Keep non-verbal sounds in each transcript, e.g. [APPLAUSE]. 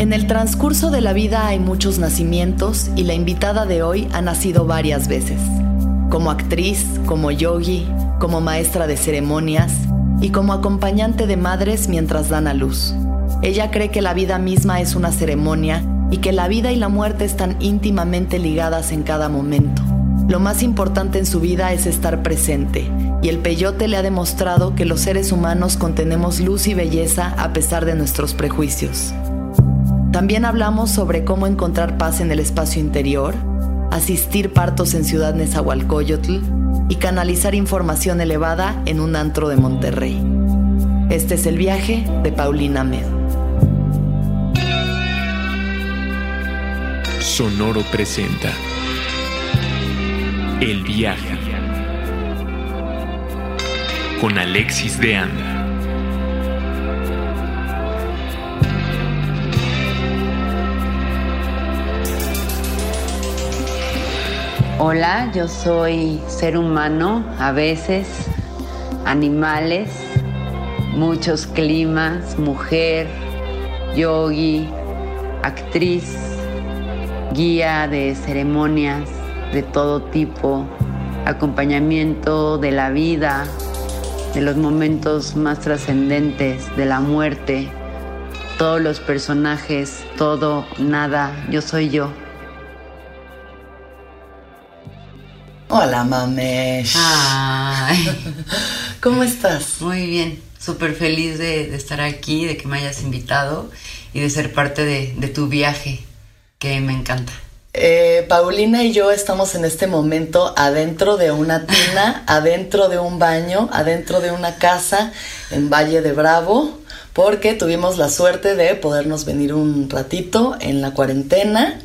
En el transcurso de la vida hay muchos nacimientos y la invitada de hoy ha nacido varias veces, como actriz, como yogi, como maestra de ceremonias y como acompañante de madres mientras dan a luz. Ella cree que la vida misma es una ceremonia y que la vida y la muerte están íntimamente ligadas en cada momento. Lo más importante en su vida es estar presente, y el peyote le ha demostrado que los seres humanos contenemos luz y belleza a pesar de nuestros prejuicios. También hablamos sobre cómo encontrar paz en el espacio interior, asistir partos en Ciudad Nezahualcóyotl y canalizar información elevada en un antro de Monterrey. Este es el viaje de Paulina Med. Sonoro presenta El viaje con Alexis de Anda. Hola, yo soy ser humano, a veces animales, muchos climas, mujer, yogi, actriz, guía de ceremonias de todo tipo, acompañamiento de la vida, de los momentos más trascendentes, de la muerte, todos los personajes, todo, nada, yo soy yo. Hola, mamesh. Ay, [LAUGHS] ¿Cómo estás? muy bien, súper feliz de, de estar aquí, de que me hayas invitado y de ser parte de, de tu viaje, que me encanta. Eh, Paulina y yo estamos en este momento adentro de una tina, [LAUGHS] adentro de un baño, adentro de una casa en Valle de Bravo, porque tuvimos la suerte de podernos venir un ratito en la cuarentena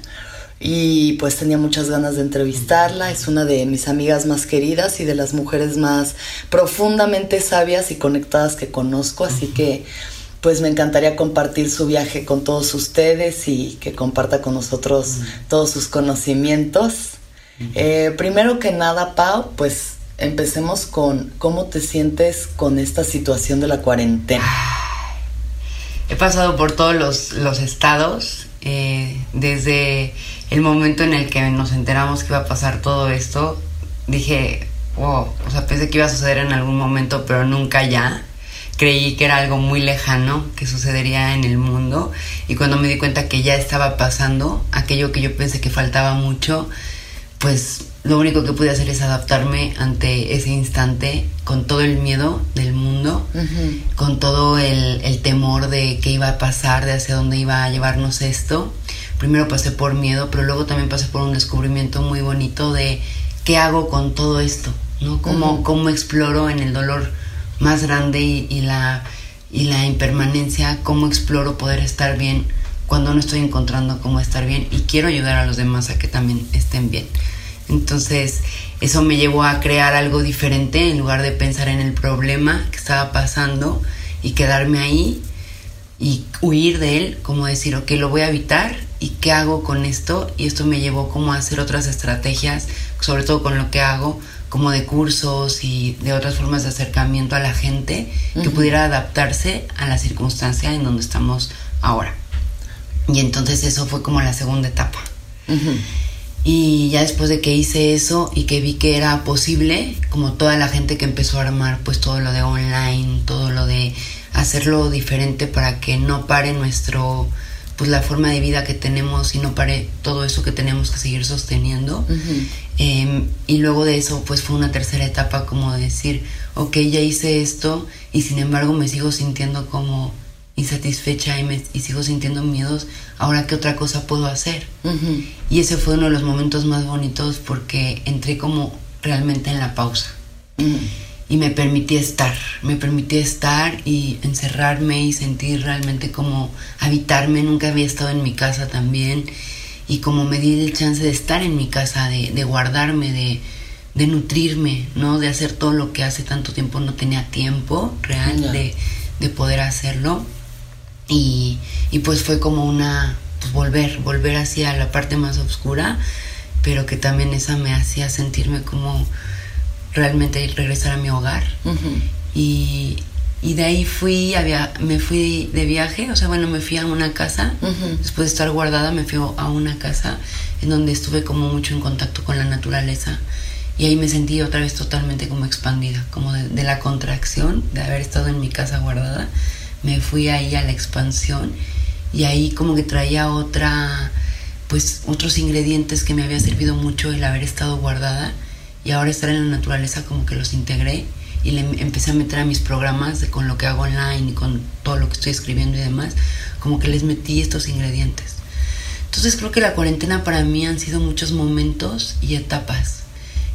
y pues tenía muchas ganas de entrevistarla. Es una de mis amigas más queridas y de las mujeres más profundamente sabias y conectadas que conozco, así que pues me encantaría compartir su viaje con todos ustedes y que comparta con nosotros todos sus conocimientos. Eh, primero que nada, Pau, pues empecemos con cómo te sientes con esta situación de la cuarentena. He pasado por todos los, los estados, eh, desde el momento en el que nos enteramos que iba a pasar todo esto, dije, wow, o sea, pensé que iba a suceder en algún momento, pero nunca ya. Creí que era algo muy lejano que sucedería en el mundo y cuando me di cuenta que ya estaba pasando, aquello que yo pensé que faltaba mucho, pues lo único que pude hacer es adaptarme ante ese instante con todo el miedo del mundo, con todo el, el temor de qué iba a pasar, de hacia dónde iba a llevarnos esto. Primero pasé por miedo, pero luego también pasé por un descubrimiento muy bonito de qué hago con todo esto, ¿no? Cómo, cómo exploro en el dolor más grande y, y la, y la impermanencia, cómo exploro poder estar bien cuando no estoy encontrando cómo estar bien y quiero ayudar a los demás a que también estén bien. Entonces, eso me llevó a crear algo diferente en lugar de pensar en el problema que estaba pasando y quedarme ahí y huir de él, como decir, ok, lo voy a evitar y qué hago con esto. Y esto me llevó como a hacer otras estrategias, sobre todo con lo que hago, como de cursos y de otras formas de acercamiento a la gente que pudiera adaptarse a la circunstancia en donde estamos ahora. Y entonces eso fue como la segunda etapa. Y ya después de que hice eso y que vi que era posible, como toda la gente que empezó a armar pues todo lo de online, todo lo de hacerlo diferente para que no pare nuestro pues la forma de vida que tenemos y no pare todo eso que tenemos que seguir sosteniendo. Eh, y luego de eso, pues fue una tercera etapa como de decir, ok, ya hice esto y sin embargo me sigo sintiendo como insatisfecha y, me, y sigo sintiendo miedos, ahora qué otra cosa puedo hacer. Y ese fue uno de los momentos más bonitos porque entré como realmente en la pausa. Y me permití estar, me permití estar y encerrarme y sentir realmente como habitarme, nunca había estado en mi casa también y como me di el chance de estar en mi casa, de, de guardarme, de, de nutrirme, ¿no? De hacer todo lo que hace tanto tiempo no tenía tiempo real de, de poder hacerlo. Y, y pues fue como una, pues volver, volver hacia la parte más oscura, pero que también esa me hacía sentirme como realmente regresar a mi hogar. Y, Y de ahí fui, había, me fui de viaje, o sea, bueno, me fui a una casa, después de estar guardada me fui a una casa en donde estuve como mucho en contacto con la naturaleza y ahí me sentí otra vez totalmente como expandida, como de, la contracción de haber estado en mi casa guardada, me fui ahí a la expansión y ahí como que traía otra, pues otros ingredientes que me había servido mucho el haber estado guardada y ahora estar en la naturaleza como que los integré y le empecé a meter a mis programas de, con lo que hago online y con todo lo que estoy escribiendo y demás, como que les metí estos ingredientes. Entonces creo que la cuarentena para mí han sido muchos momentos y etapas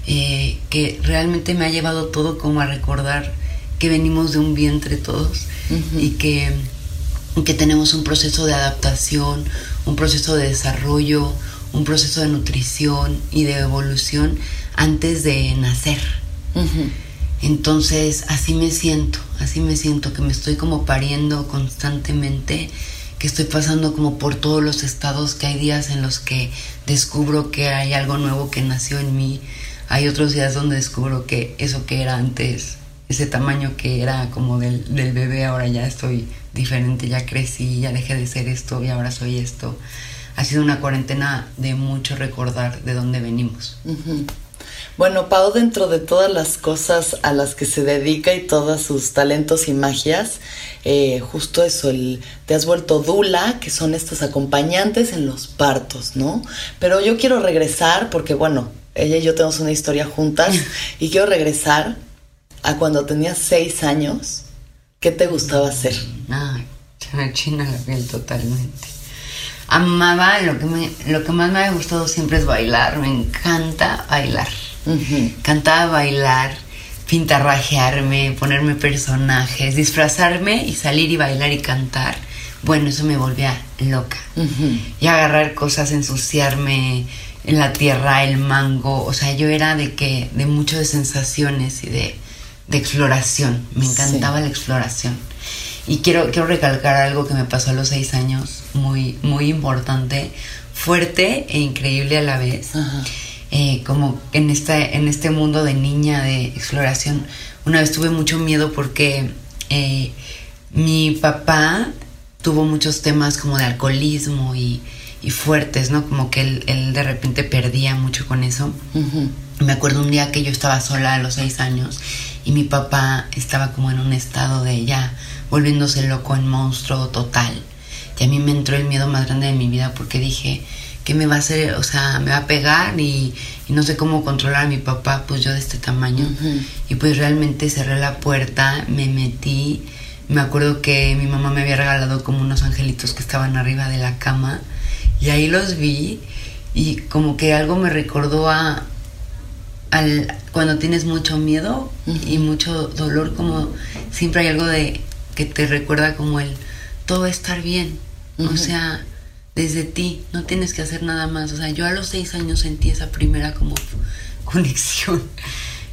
eh, que realmente me ha llevado todo como a recordar que venimos de un vientre todos y que, que tenemos un proceso de adaptación, un proceso de desarrollo, un proceso de nutrición y de evolución antes de nacer. Entonces, así me siento, así me siento, que me estoy como pariendo constantemente, que estoy pasando como por todos los estados, que hay días en los que descubro que hay algo nuevo que nació en mí, hay otros días donde descubro que eso que era antes, ese tamaño que era como del, bebé, ahora ya estoy diferente, ya crecí, ya dejé de ser esto y ahora soy esto. Ha sido una cuarentena de mucho recordar de dónde venimos. Bueno, Pau, dentro de todas las cosas a las que se dedica y todos sus talentos y magias, eh, justo eso, el, te has vuelto Dula, que son estos acompañantes en los partos, ¿no? Pero yo quiero regresar porque, bueno, ella y yo tenemos una historia juntas y quiero regresar a cuando tenías seis años. ¿Qué te gustaba hacer? Ay, se china la piel totalmente amaba, lo que, me, lo que más me ha gustado siempre es bailar, me encanta bailar. Cantaba bailar, pintarrajearme, ponerme personajes, disfrazarme y salir y bailar y cantar. Bueno, eso me volvía loca. Y agarrar cosas, ensuciarme en la tierra, el mango. O sea, yo era de que, de mucho de sensaciones y de, exploración. Me encantaba la exploración. Y quiero, quiero recalcar algo que me pasó a los seis años, muy, muy importante, fuerte e increíble a la vez. Eh, como en este, en este mundo de niña de exploración, una vez tuve mucho miedo porque eh, mi papá tuvo muchos temas como de alcoholismo y, fuertes, ¿no? Como que él, de repente perdía mucho con eso. Me acuerdo un día que yo estaba sola a los seis años y mi papá estaba como en un estado de ya volviéndose loco en monstruo total. Y a mí me entró el miedo más grande de mi vida porque dije, ¿qué me va a hacer? O sea, me va a pegar y, no sé cómo controlar a mi papá, pues yo de este tamaño. Y pues realmente cerré la puerta, me metí. Me acuerdo que mi mamá me había regalado como unos angelitos que estaban arriba de la cama y ahí los vi y como que algo me recordó a al, cuando tienes mucho miedo y mucho dolor, como siempre hay algo de que te recuerda como el todo va a estar bien. O sea, desde ti, no tienes que hacer nada más. O sea, yo a los seis años sentí esa primera como [LAUGHS] conexión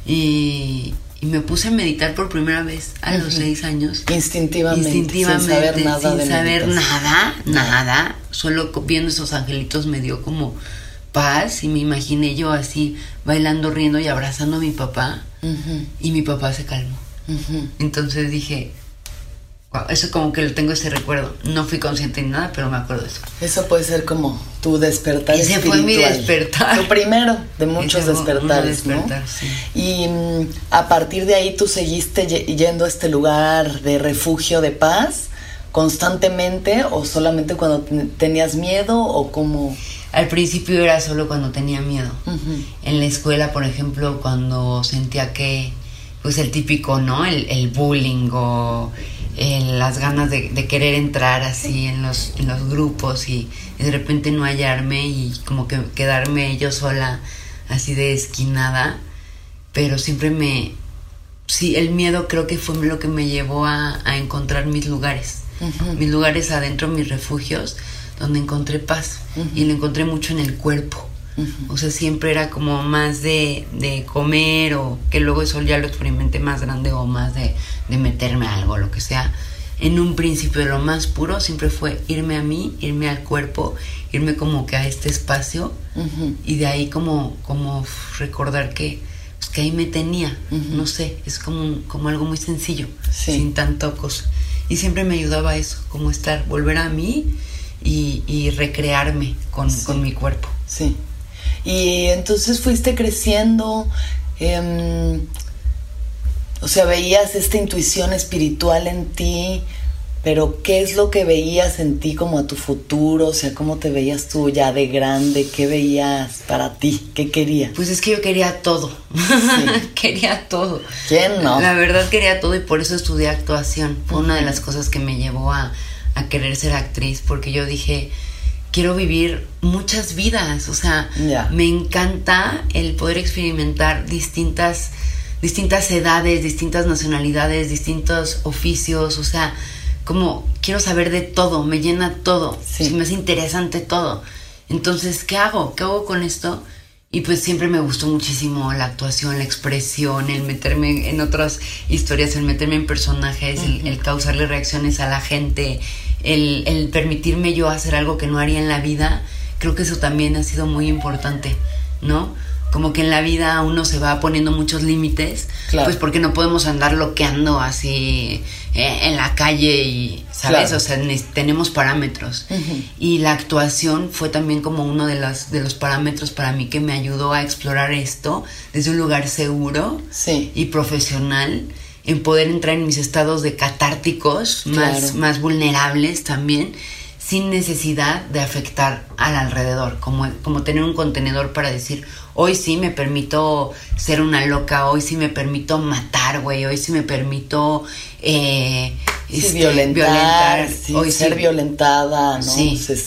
y, me puse a meditar por primera vez a los seis años. Instintivamente, sin saber nada. Sin saber nada, nada. Solo viendo esos angelitos me dio como paz y me imaginé yo así bailando, riendo y abrazando a mi papá y mi papá se calmó. Entonces dije, eso como que tengo ese recuerdo. No fui consciente ni nada, pero me acuerdo de eso. Eso puede ser como tu despertar Ese espiritual. fue mi despertar. Tu primero de muchos despertares, despertar, Y mm, a partir de ahí tú seguiste yendo a este lugar de refugio de paz constantemente o solamente cuando tenías miedo o como... Al principio era solo cuando tenía miedo. En la escuela, por ejemplo, cuando sentía que, pues el típico, ¿no? El, el bullying o las ganas de, querer entrar así en los, en los grupos y, de repente no hallarme y como que quedarme yo sola así de esquinada, pero siempre me... Sí, el miedo creo que fue lo que me llevó a, encontrar mis lugares, mis lugares adentro, mis refugios, donde encontré paz. Y lo encontré mucho en el cuerpo. O sea, siempre era como más de, de, comer o que luego eso ya lo experimenté más grande o más de, de meterme a algo, lo que sea. En un principio lo más puro siempre fue irme a mí, irme al cuerpo, irme como que a este espacio y de ahí como, como recordar que pues que ahí me tenía, no sé, es como, como algo muy sencillo, Sí. sin tanto cosa. Y siempre me ayudaba eso, como estar, volver a mí y, y recrearme con, con mi cuerpo. Sí. Y entonces fuiste creciendo, em, o sea, veías esta intuición espiritual en ti, pero ¿qué es lo que veías en ti como a tu futuro? O sea, ¿cómo te veías tú ya de grande? ¿Qué veías para ti? ¿Qué querías? Pues es que yo quería todo. [LAUGHS] quería todo. ¿Quién no? La verdad quería todo y por eso estudié actuación. Fue una de las cosas que me llevó a, a querer ser actriz, porque yo dije, quiero vivir muchas vidas. O sea, me encanta el poder experimentar distintas, distintas edades, distintas nacionalidades, distintos oficios. O sea, como quiero saber de todo, me llena todo. Sí. Se me hace interesante todo. Entonces, ¿qué hago? ¿Qué hago con esto? Y pues siempre me gustó muchísimo la actuación, la expresión, el meterme en otras historias, el meterme en personajes, el, el causarle reacciones a la gente, el, el permitirme yo hacer algo que no haría en la vida. Creo que eso también ha sido muy importante, ¿no? Como que en la vida uno se va poniendo muchos límites, Claro. pues porque no podemos andar loqueando así eh, en la calle y, ¿sabes? Claro. O sea, ne- tenemos parámetros. Y la actuación fue también como uno de, las, de los parámetros para mí que me ayudó a explorar esto desde un lugar seguro Sí. y profesional, en poder entrar en mis estados de catárticos más, Claro. más vulnerables también, sin necesidad de afectar al alrededor, como, como tener un contenedor para decir, hoy sí me permito ser una loca, hoy sí me permito matar, güey, hoy sí me permito... Eh, Sí, este, violentar, sí, hoy ser sí. violentada, ¿no?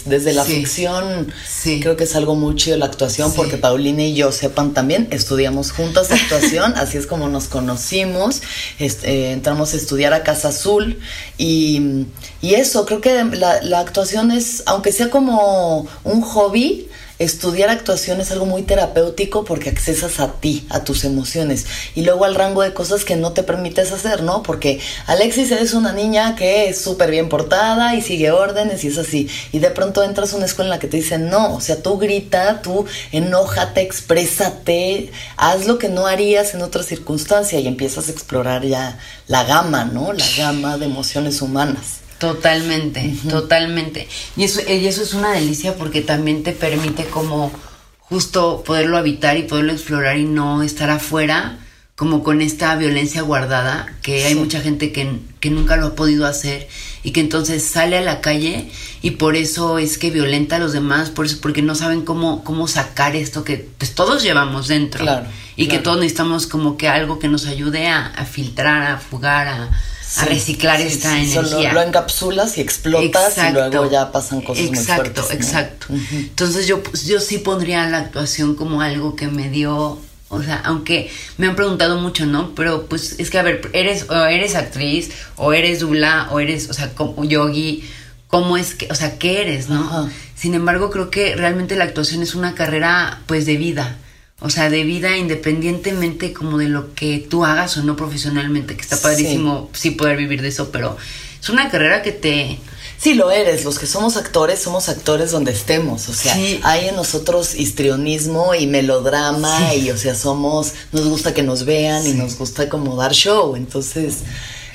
Desde la ficción, Sí. creo que es algo muy chido la actuación, porque Paulina y yo sepan también, estudiamos juntas [LAUGHS] actuación, así es como nos conocimos, este, entramos a estudiar a Casa Azul y, y eso, creo que la, la actuación es, aunque sea como un hobby, estudiar actuación es algo muy terapéutico porque accesas a ti, a tus emociones y luego al rango de cosas que no te permites hacer, ¿no? Porque Alexis eres una niña que es súper bien portada y sigue órdenes y es así. Y de pronto entras a una escuela en la que te dicen, no, o sea, tú grita, tú enójate, exprésate, haz lo que no harías en otra circunstancia y empiezas a explorar ya la gama, ¿no? La gama de emociones humanas. Totalmente, totalmente. Y eso, y eso es una delicia porque también te permite como justo poderlo habitar y poderlo explorar y no estar afuera como con esta violencia guardada, que hay mucha gente que, que nunca lo ha podido hacer y que entonces sale a la calle y por eso es que violenta a los demás, por eso porque no saben cómo, cómo sacar esto que pues todos llevamos dentro. Claro, y que todos necesitamos como que algo que nos ayude a, a filtrar, a fugar, a, a reciclar sí, esta energía. Lo encapsulas y explotas y luego ya pasan cosas muy exacto, fuertes. ¿no? Exacto, Ujú. Entonces yo, pues, yo sí pondría la actuación como algo que me dio, o sea, aunque me han preguntado mucho, ¿no? Pero pues es que, a ver, eres, o eres actriz, o eres dula, o eres, o sea, como yogi, ¿cómo es que, o sea, qué eres, no? Ajá. Sin embargo, creo que realmente la actuación es una carrera, pues, de vida. O sea, de vida independientemente como de lo que tú hagas o no profesionalmente, que está padrísimo sí poder vivir de eso, pero es una carrera que te, Sí, lo eres. Los que somos actores, somos actores donde estemos. O sea, Sí. hay en nosotros histrionismo y melodrama y, o sea, somos, nos gusta que nos vean y nos gusta como dar show. Entonces,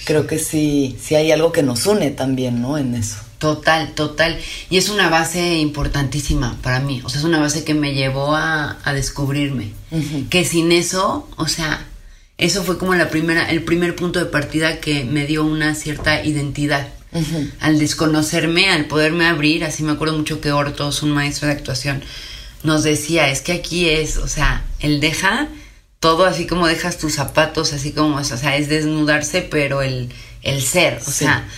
creo que sí, sí hay algo que nos une también, ¿no? En eso. Total, total. Y es una base importantísima para mí. O sea, es una base que me llevó a, a descubrirme. Que sin eso, o sea, eso fue como la primera, el primer punto de partida que me dio una cierta identidad. Al desconocerme, al poderme abrir, así me acuerdo mucho que Hortos, un maestro de actuación, nos decía, es que aquí es, o sea, él deja todo así como dejas tus zapatos, así como, o sea, es desnudarse, pero el, el ser, o Sí. sea,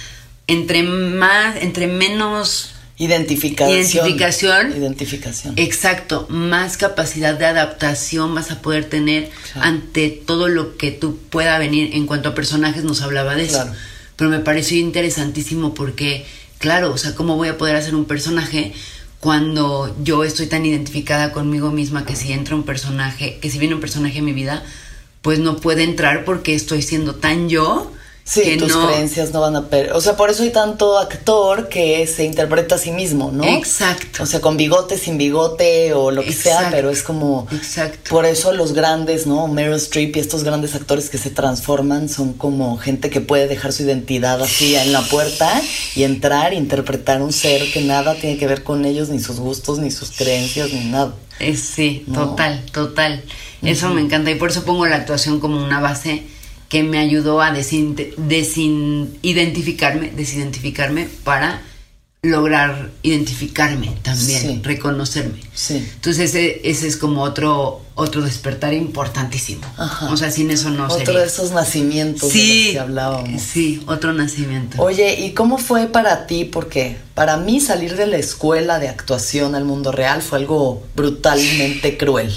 entre más, entre menos, Identificación. Identificación. Identificación. exacto, más capacidad de adaptación vas a poder tener Claro. ante todo lo que tú pueda venir en cuanto a personajes nos hablaba de eso. Claro. Pero me pareció interesantísimo porque, claro, o sea, ¿cómo voy a poder hacer un personaje cuando yo estoy tan identificada conmigo misma que si entra un personaje, que si viene un personaje en mi vida, pues no puede entrar porque estoy siendo tan yo Sí, que tus no- creencias no van a per... O sea, por eso hay tanto actor que se interpreta a sí mismo, ¿no? Exacto. O sea, con bigote, sin bigote o lo que sea, pero es como... Exacto. Por eso los grandes, ¿no? Meryl Streep y estos grandes actores que se transforman son como gente que puede dejar su identidad así en la puerta y entrar, interpretar un ser que nada tiene que ver con ellos, ni sus gustos, ni sus creencias, ni nada. Es, sí, No. total, total. Eso me encanta y por eso pongo la actuación como una base que me ayudó a desidentificarme, desidentificarme para lograr identificarme también, Sí. reconocerme. Sí. Entonces ese, ese es como otro otro despertar importantísimo. Ajá. O sea, sin eso no Otro sería. de esos nacimientos de los que hablábamos. Sí, otro nacimiento. Oye, ¿y cómo fue para ti? Porque para mí salir de la escuela de actuación al mundo real fue algo brutalmente cruel.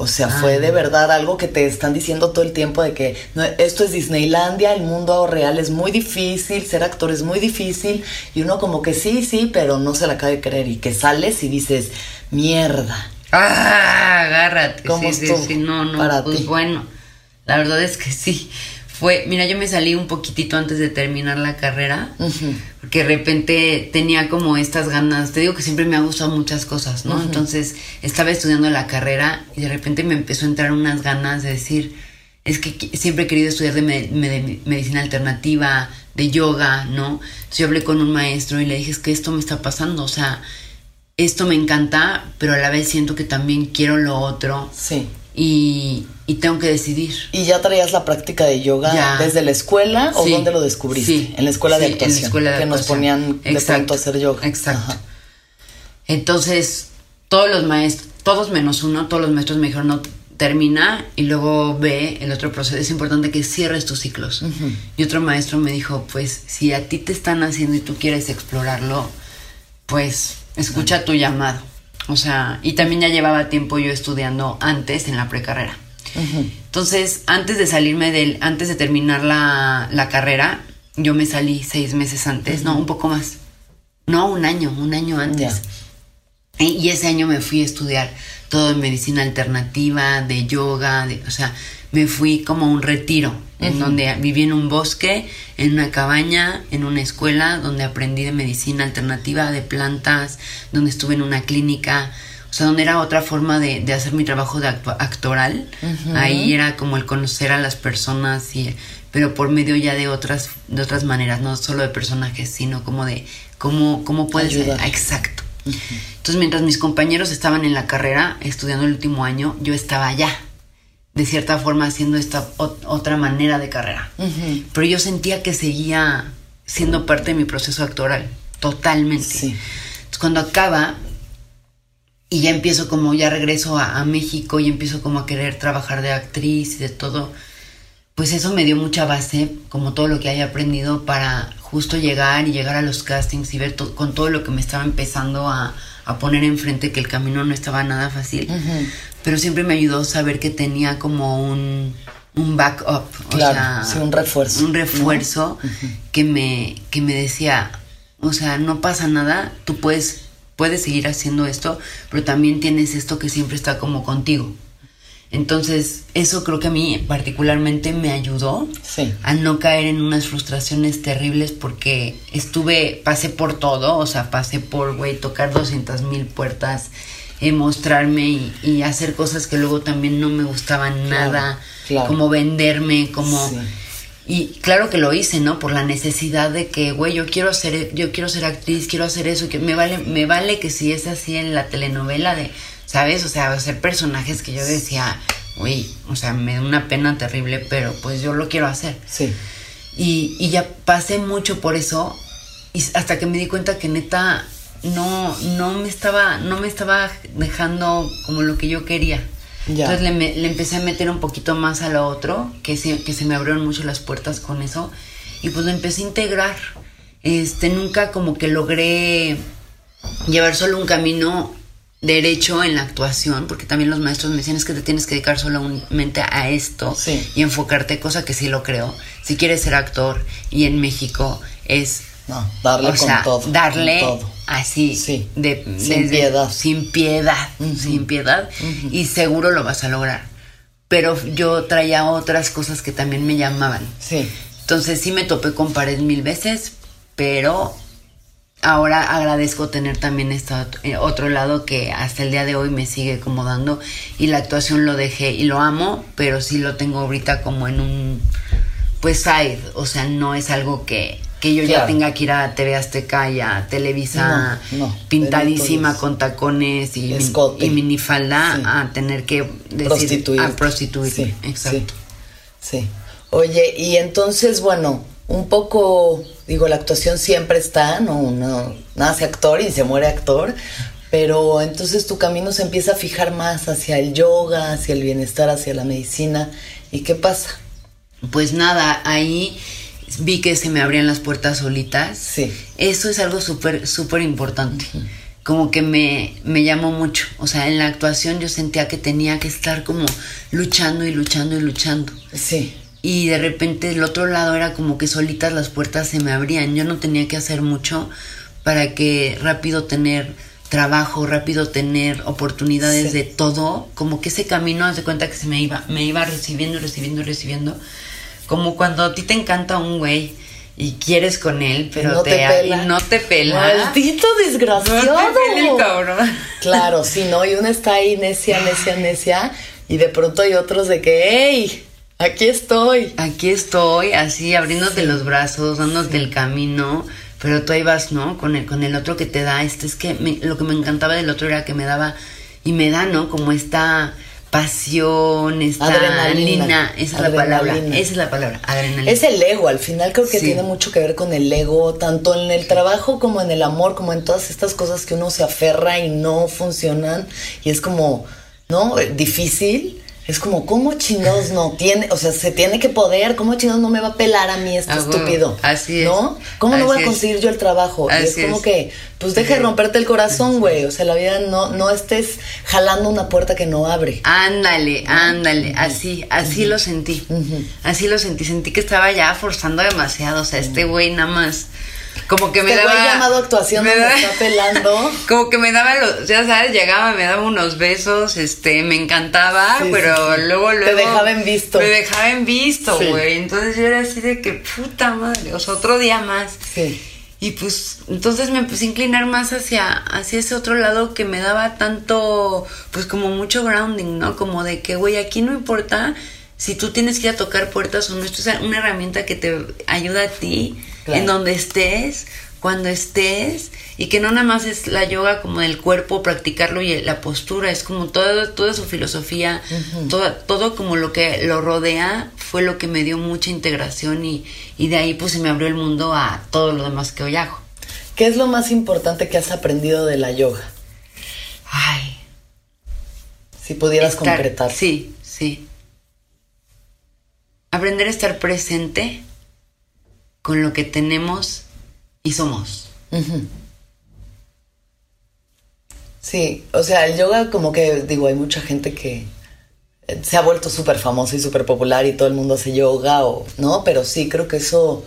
O sea, fue de verdad algo que te están diciendo todo el tiempo de que no, esto es Disneylandia, el mundo real es muy difícil, ser actor es muy difícil, y uno como que sí, sí, pero no se la acaba de creer, y que sales y dices, mierda. Ah, agárrate. ¿Cómo sí, sí, sí, no, no, para pues ti? bueno, la verdad es que sí. Fue, mira, yo me salí un poquitito antes de terminar la carrera, porque de repente tenía como estas ganas, te digo que siempre me ha gustado muchas cosas, ¿no? Entonces estaba estudiando la carrera y de repente me empezó a entrar unas ganas de decir, es que siempre he querido estudiar de medicina alternativa, de yoga, ¿no? Entonces yo hablé con un maestro y le dije, es que esto me está pasando, o sea, esto me encanta, pero a la vez siento que también quiero lo otro Sí. Y, y tengo que decidir. ¿Y ya traías la práctica de yoga Ya. desde la escuela o Sí, dónde lo descubriste? sí, en la escuela de sí, actuación. En la escuela de que nos ponían de Exacto, pronto a hacer yoga. Exacto. Ajá. Entonces, todos los maestros, todos menos uno, todos los maestros me dijeron, no, termina y luego ve el otro proceso. Es importante que cierres tus ciclos. Y otro maestro me dijo, pues, si a ti te están haciendo y tú quieres explorarlo, pues, escucha tu llamado. O sea, y también ya llevaba tiempo yo estudiando antes en la precarrera. Entonces, antes de salirme del, antes de terminar la, la carrera, yo me salí seis meses antes, no, un poco más. No, un año, un año antes. Y, y ese año me fui a estudiar todo en medicina alternativa, de yoga, de- o sea, me fui como a un retiro, en donde viví en un bosque, en una cabaña, en una escuela, donde aprendí de medicina alternativa, de plantas, donde estuve en una clínica, o sea, donde era otra forma de, de hacer mi trabajo de actoral. Ahí era como el conocer a las personas, y, pero por medio ya de otras, de otras maneras, no solo de personajes, sino como de cómo, cómo puedes... Ayudar. Exacto. Entonces, mientras mis compañeros estaban en la carrera, estudiando el último año, yo estaba allá, de cierta forma, haciendo esta ot- otra manera de carrera. Pero yo sentía que seguía siendo parte de mi proceso actoral, totalmente. Sí. Entonces, cuando acaba y ya empiezo como, ya regreso a, a México y empiezo como a querer trabajar de actriz y de todo, pues eso me dio mucha base, como todo lo que haya aprendido para justo llegar y llegar a los castings y ver to- con todo lo que me estaba empezando a, a poner enfrente, que el camino no estaba nada fácil. Pero siempre me ayudó saber que tenía como un, un backup, Claro, o sea, sí, un refuerzo, Un refuerzo que, me, que me decía, o sea, no pasa nada, tú puedes, puedes seguir haciendo esto, pero también tienes esto que siempre está como contigo. Entonces, eso creo que a mí particularmente me ayudó Sí. a no caer en unas frustraciones terribles porque estuve, pasé por todo, o sea, pasé por, güey, tocar 200 mil puertas, eh, mostrarme y, y hacer cosas que luego también no me gustaban nada, claro. como venderme, como... Sí. Y claro que lo hice, ¿no? Por la necesidad de que, güey, yo quiero ser, yo quiero ser actriz, quiero hacer eso, que me vale, me vale que si es así en la telenovela de, ¿sabes? O sea, hacer personajes que yo decía, güey, o sea, me da una pena terrible, pero pues yo lo quiero hacer. Sí. Y, y ya pasé mucho por eso, y hasta que me di cuenta que neta no, no me estaba, no me estaba dejando como lo que yo quería. Ya. Entonces le, me- le empecé a meter un poquito más a lo otro, que se, que se me abrieron mucho las puertas con eso, y pues lo empecé a integrar. Este, nunca como que logré llevar solo un camino derecho en la actuación, porque también los maestros me decían es que te tienes que dedicar solamente a esto Sí. y enfocarte, cosa que sí lo creo. Si quieres ser actor y en México es No, darle o con sea, todo. darle con todo. Así, Sí. de, Sin piedad. sin piedad, sin piedad, y seguro lo vas a lograr. Pero yo traía otras cosas que también me llamaban. Sí. Entonces sí me topé con pared mil veces, pero ahora agradezco tener también este otro lado que hasta el día de hoy me sigue como dando y la actuación lo dejé y lo amo, pero sí lo tengo ahorita como en un pues side, o sea, no es algo que, que yo ya tenga que ir a TV Azteca y a Televisa pintadísima con tacones y, y minifalda a tener que decir a prostituir. Sí, Exacto. sí. Oye, y entonces, bueno, un poco, digo, la actuación siempre está, ¿no? Uno nace actor y se muere actor, pero entonces tu camino se empieza a fijar más hacia el yoga, hacia el bienestar, hacia la medicina. ¿Y qué pasa? Pues nada, ahí vi que se me abrían las puertas solitas. Sí. Eso es algo súper, súper importante. Como que me, me llamó mucho. O sea, en la actuación yo sentía que tenía que estar como luchando y luchando y luchando. Sí y de repente el otro lado era como que solitas las puertas se me abrían. Yo no tenía que hacer mucho para que rápido tener trabajo, rápido tener oportunidades de todo, como que ese camino, haz de cuenta que se me iba, me iba recibiendo, recibiendo, recibiendo, como cuando a ti te encanta un güey y quieres con él, pero no te, pela. no te pela. Maldito desgraciado. No cabrón. [LAUGHS] Claro, si no, y uno está ahí necia, necia, necia, y de pronto hay otros de que, hey, Aquí estoy. Aquí estoy, así abriéndote los brazos, dándote el camino, pero tú ahí vas, ¿no? Con el, con el otro que te da, este es que lo que me encantaba del otro era que me daba, y me da, ¿no? Como esta pasión, esta adrenalina, esa es la palabra, esa es la palabra, adrenalina. Es el ego, al final creo que tiene mucho que ver con el ego, tanto en el trabajo como en el amor, como en todas estas cosas que uno se aferra y no funcionan, y es como, ¿no? Difícil es como, ¿cómo chingados no tiene? O sea, se tiene que poder, ¿cómo chingados no me va a pelar a mí este estúpido? Así es. ¿No? ¿Cómo no voy a conseguir yo el trabajo? y es como que, pues deja de romperte el corazón, güey. O sea, la vida no, no estés jalando una puerta que no abre. Ándale, ándale. Así, así lo sentí. Así lo sentí. Sentí que estaba ya forzando demasiado. O sea, este güey nada más como que me este daba. llamado actuación me, está pelando. [LAUGHS] Como que me daba los, ya sabes, llegaba, me daba unos besos, este, me encantaba, pero luego, luego. Te dejaba en visto. Me dejaba en visto, güey. Entonces yo era así de que puta madre, o sea, otro día más. Sí. Y pues entonces me empecé a inclinar más hacia, hacia ese otro lado que me daba tanto, pues como mucho grounding, ¿no? Como de que, güey, aquí no importa si tú tienes que ir a tocar puertas o no, esto es una herramienta que te ayuda a ti en donde estés, cuando estés, y que no nada más es la yoga como del cuerpo, practicarlo y la postura, es como toda, toda su filosofía, todo como lo que lo rodea fue lo que me dio mucha integración y, y de ahí pues se me abrió el mundo a todo lo demás que hoy hago. ¿Qué es lo más importante que has aprendido de la yoga? Ay. Si pudieras concretar. Sí, sí. Aprender a estar presente con lo que tenemos y somos. Sí, o sea, el yoga como que, digo, hay mucha gente que se ha vuelto súper famoso y súper popular y todo el mundo hace yoga, o, ¿no? Pero sí, creo que eso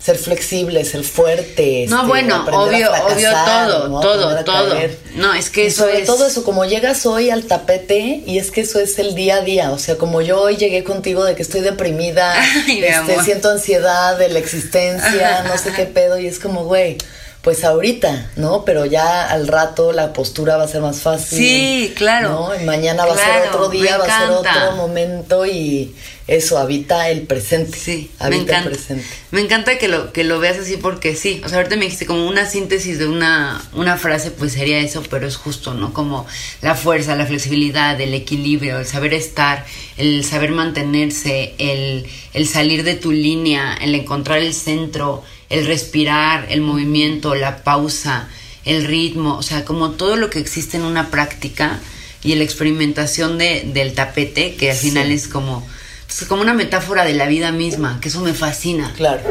ser flexible, ser fuerte. No, este, bueno, obvio, obvio todo, todo, todo. No, es que eso sobre todo eso, como llegas hoy al tapete y es que eso es el día a día, o sea, como yo hoy llegué contigo de que estoy deprimida, [LAUGHS] este, siento ansiedad de la existencia, [LAUGHS] no sé qué pedo y es como, güey, pues ahorita, ¿no? Pero ya al rato la postura va a ser más fácil. Sí, claro. ¿no? Y mañana va a ser otro día, va a ser otro momento y eso, habita el presente. Sí, habita me encanta. el presente. Me encanta que lo, que lo veas así porque sí, o sea, ahorita me dijiste como una síntesis de una, una frase, pues sería eso, pero es justo, ¿no? Como la fuerza, la flexibilidad, el equilibrio, el saber estar, el saber mantenerse, el, el salir de tu línea, el encontrar el centro, el respirar, el movimiento, la pausa, el ritmo, o sea, como todo lo que existe en una práctica y la experimentación de, del tapete, que al final es como, pues, como una metáfora de la vida misma, que eso me fascina. Claro.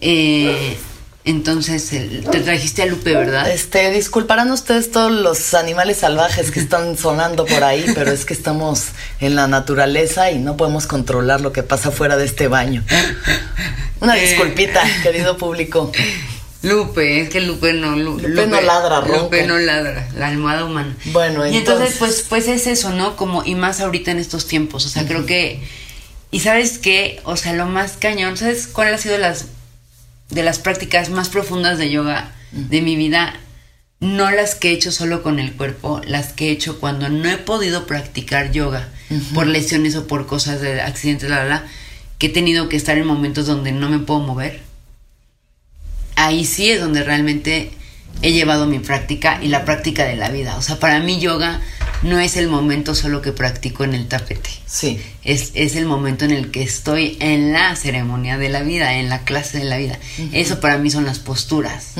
Eh, entonces, te trajiste a Lupe, ¿verdad? Este, disculparán ustedes todos los animales salvajes que están sonando por ahí, [LAUGHS] pero es que estamos en la naturaleza y no podemos controlar lo que pasa fuera de este baño. Una eh. disculpita, [LAUGHS] querido público. Lupe, es que Lupe no Lupe, no ladra. Lupe no ladra, la almohada humana. Bueno, entonces, y entonces pues pues es eso, ¿no? Como y más ahorita en estos tiempos, o sea, creo que Y sabes qué, o sea, lo más cañón, ¿sabes cuál ha sido las de las prácticas más profundas de yoga de mi vida? No las que he hecho solo con el cuerpo, las que he hecho cuando no he podido practicar yoga por lesiones o por cosas de accidentes, la, la, la, que he tenido que estar en momentos donde no me puedo mover. Ahí sí es donde realmente he llevado mi práctica y la práctica de la vida. O sea, para mí yoga no es el momento solo que practico en el tapete. Sí. Es, es el momento en el que estoy en la ceremonia de la vida, en la clase de la vida. Eso para mí son las posturas,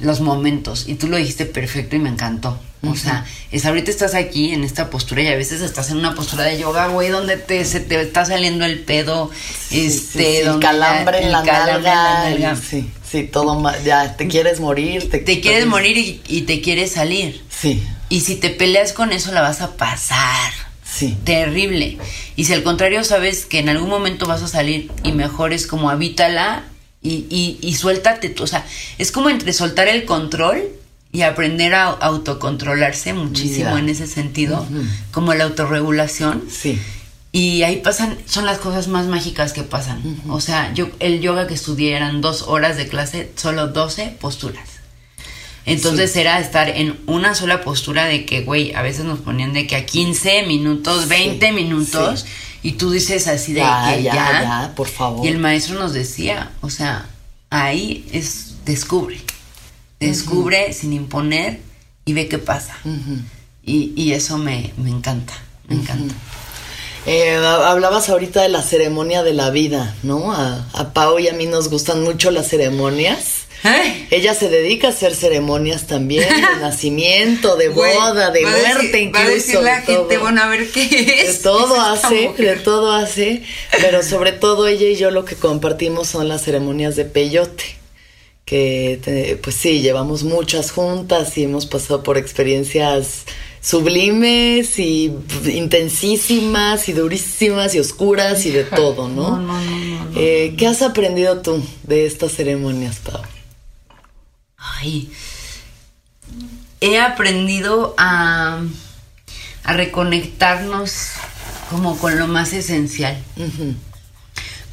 los momentos. Y tú lo dijiste perfecto y me encantó. O sea, es ahorita estás aquí en esta postura y a veces estás en una postura de yoga, güey, donde te, se te está saliendo el pedo, Sí, este, sí, sí, el calambre en la el calambre en la nalga. Sí, sí, todo ma- ya te quieres morir. Te, Te quieres morir y, y te quieres salir. Sí, Y si te peleas con eso, la vas a pasar. sí. Terrible. Y si al contrario sabes que en algún momento vas a salir y mejor es como habítala y, y, y suéltate. tú. O sea, es como entre soltar el control y aprender a autocontrolarse muchísimo en ese sentido, como la autorregulación. Sí. Y ahí pasan, son las cosas más mágicas que pasan. O sea, yo el yoga que estudié eran dos horas de clase, solo 12 posturas. Entonces era estar en una sola postura de que, güey, a veces nos ponían de que a 15 minutos, 20 minutos, y tú dices así de Ya, que ya, ya, ya, por favor. Y el maestro nos decía, o sea, ahí es, descubre, descubre sin imponer y ve qué pasa. Y, y eso me, me encanta, me encanta. Eh, ha- hablabas ahorita de la ceremonia de la vida, ¿no? A, a Pau y a mí nos gustan mucho las ceremonias. Ella se dedica a hacer ceremonias también, de [LAUGHS] nacimiento, de boda, de a decir- muerte incluso. Va a decir la de gente, todo. bueno, a ver qué es. De todo es hace, de todo hace, pero sobre todo ella y yo lo que compartimos son las ceremonias de peyote, que te- pues sí, llevamos muchas juntas y hemos pasado por experiencias sublimes y intensísimas y durísimas y oscuras y de todo, ¿no? No, no, no. Eh, ¿Qué has aprendido tú de estas ceremonias, Pau? Ay, he aprendido a, a reconectarnos como con lo más esencial.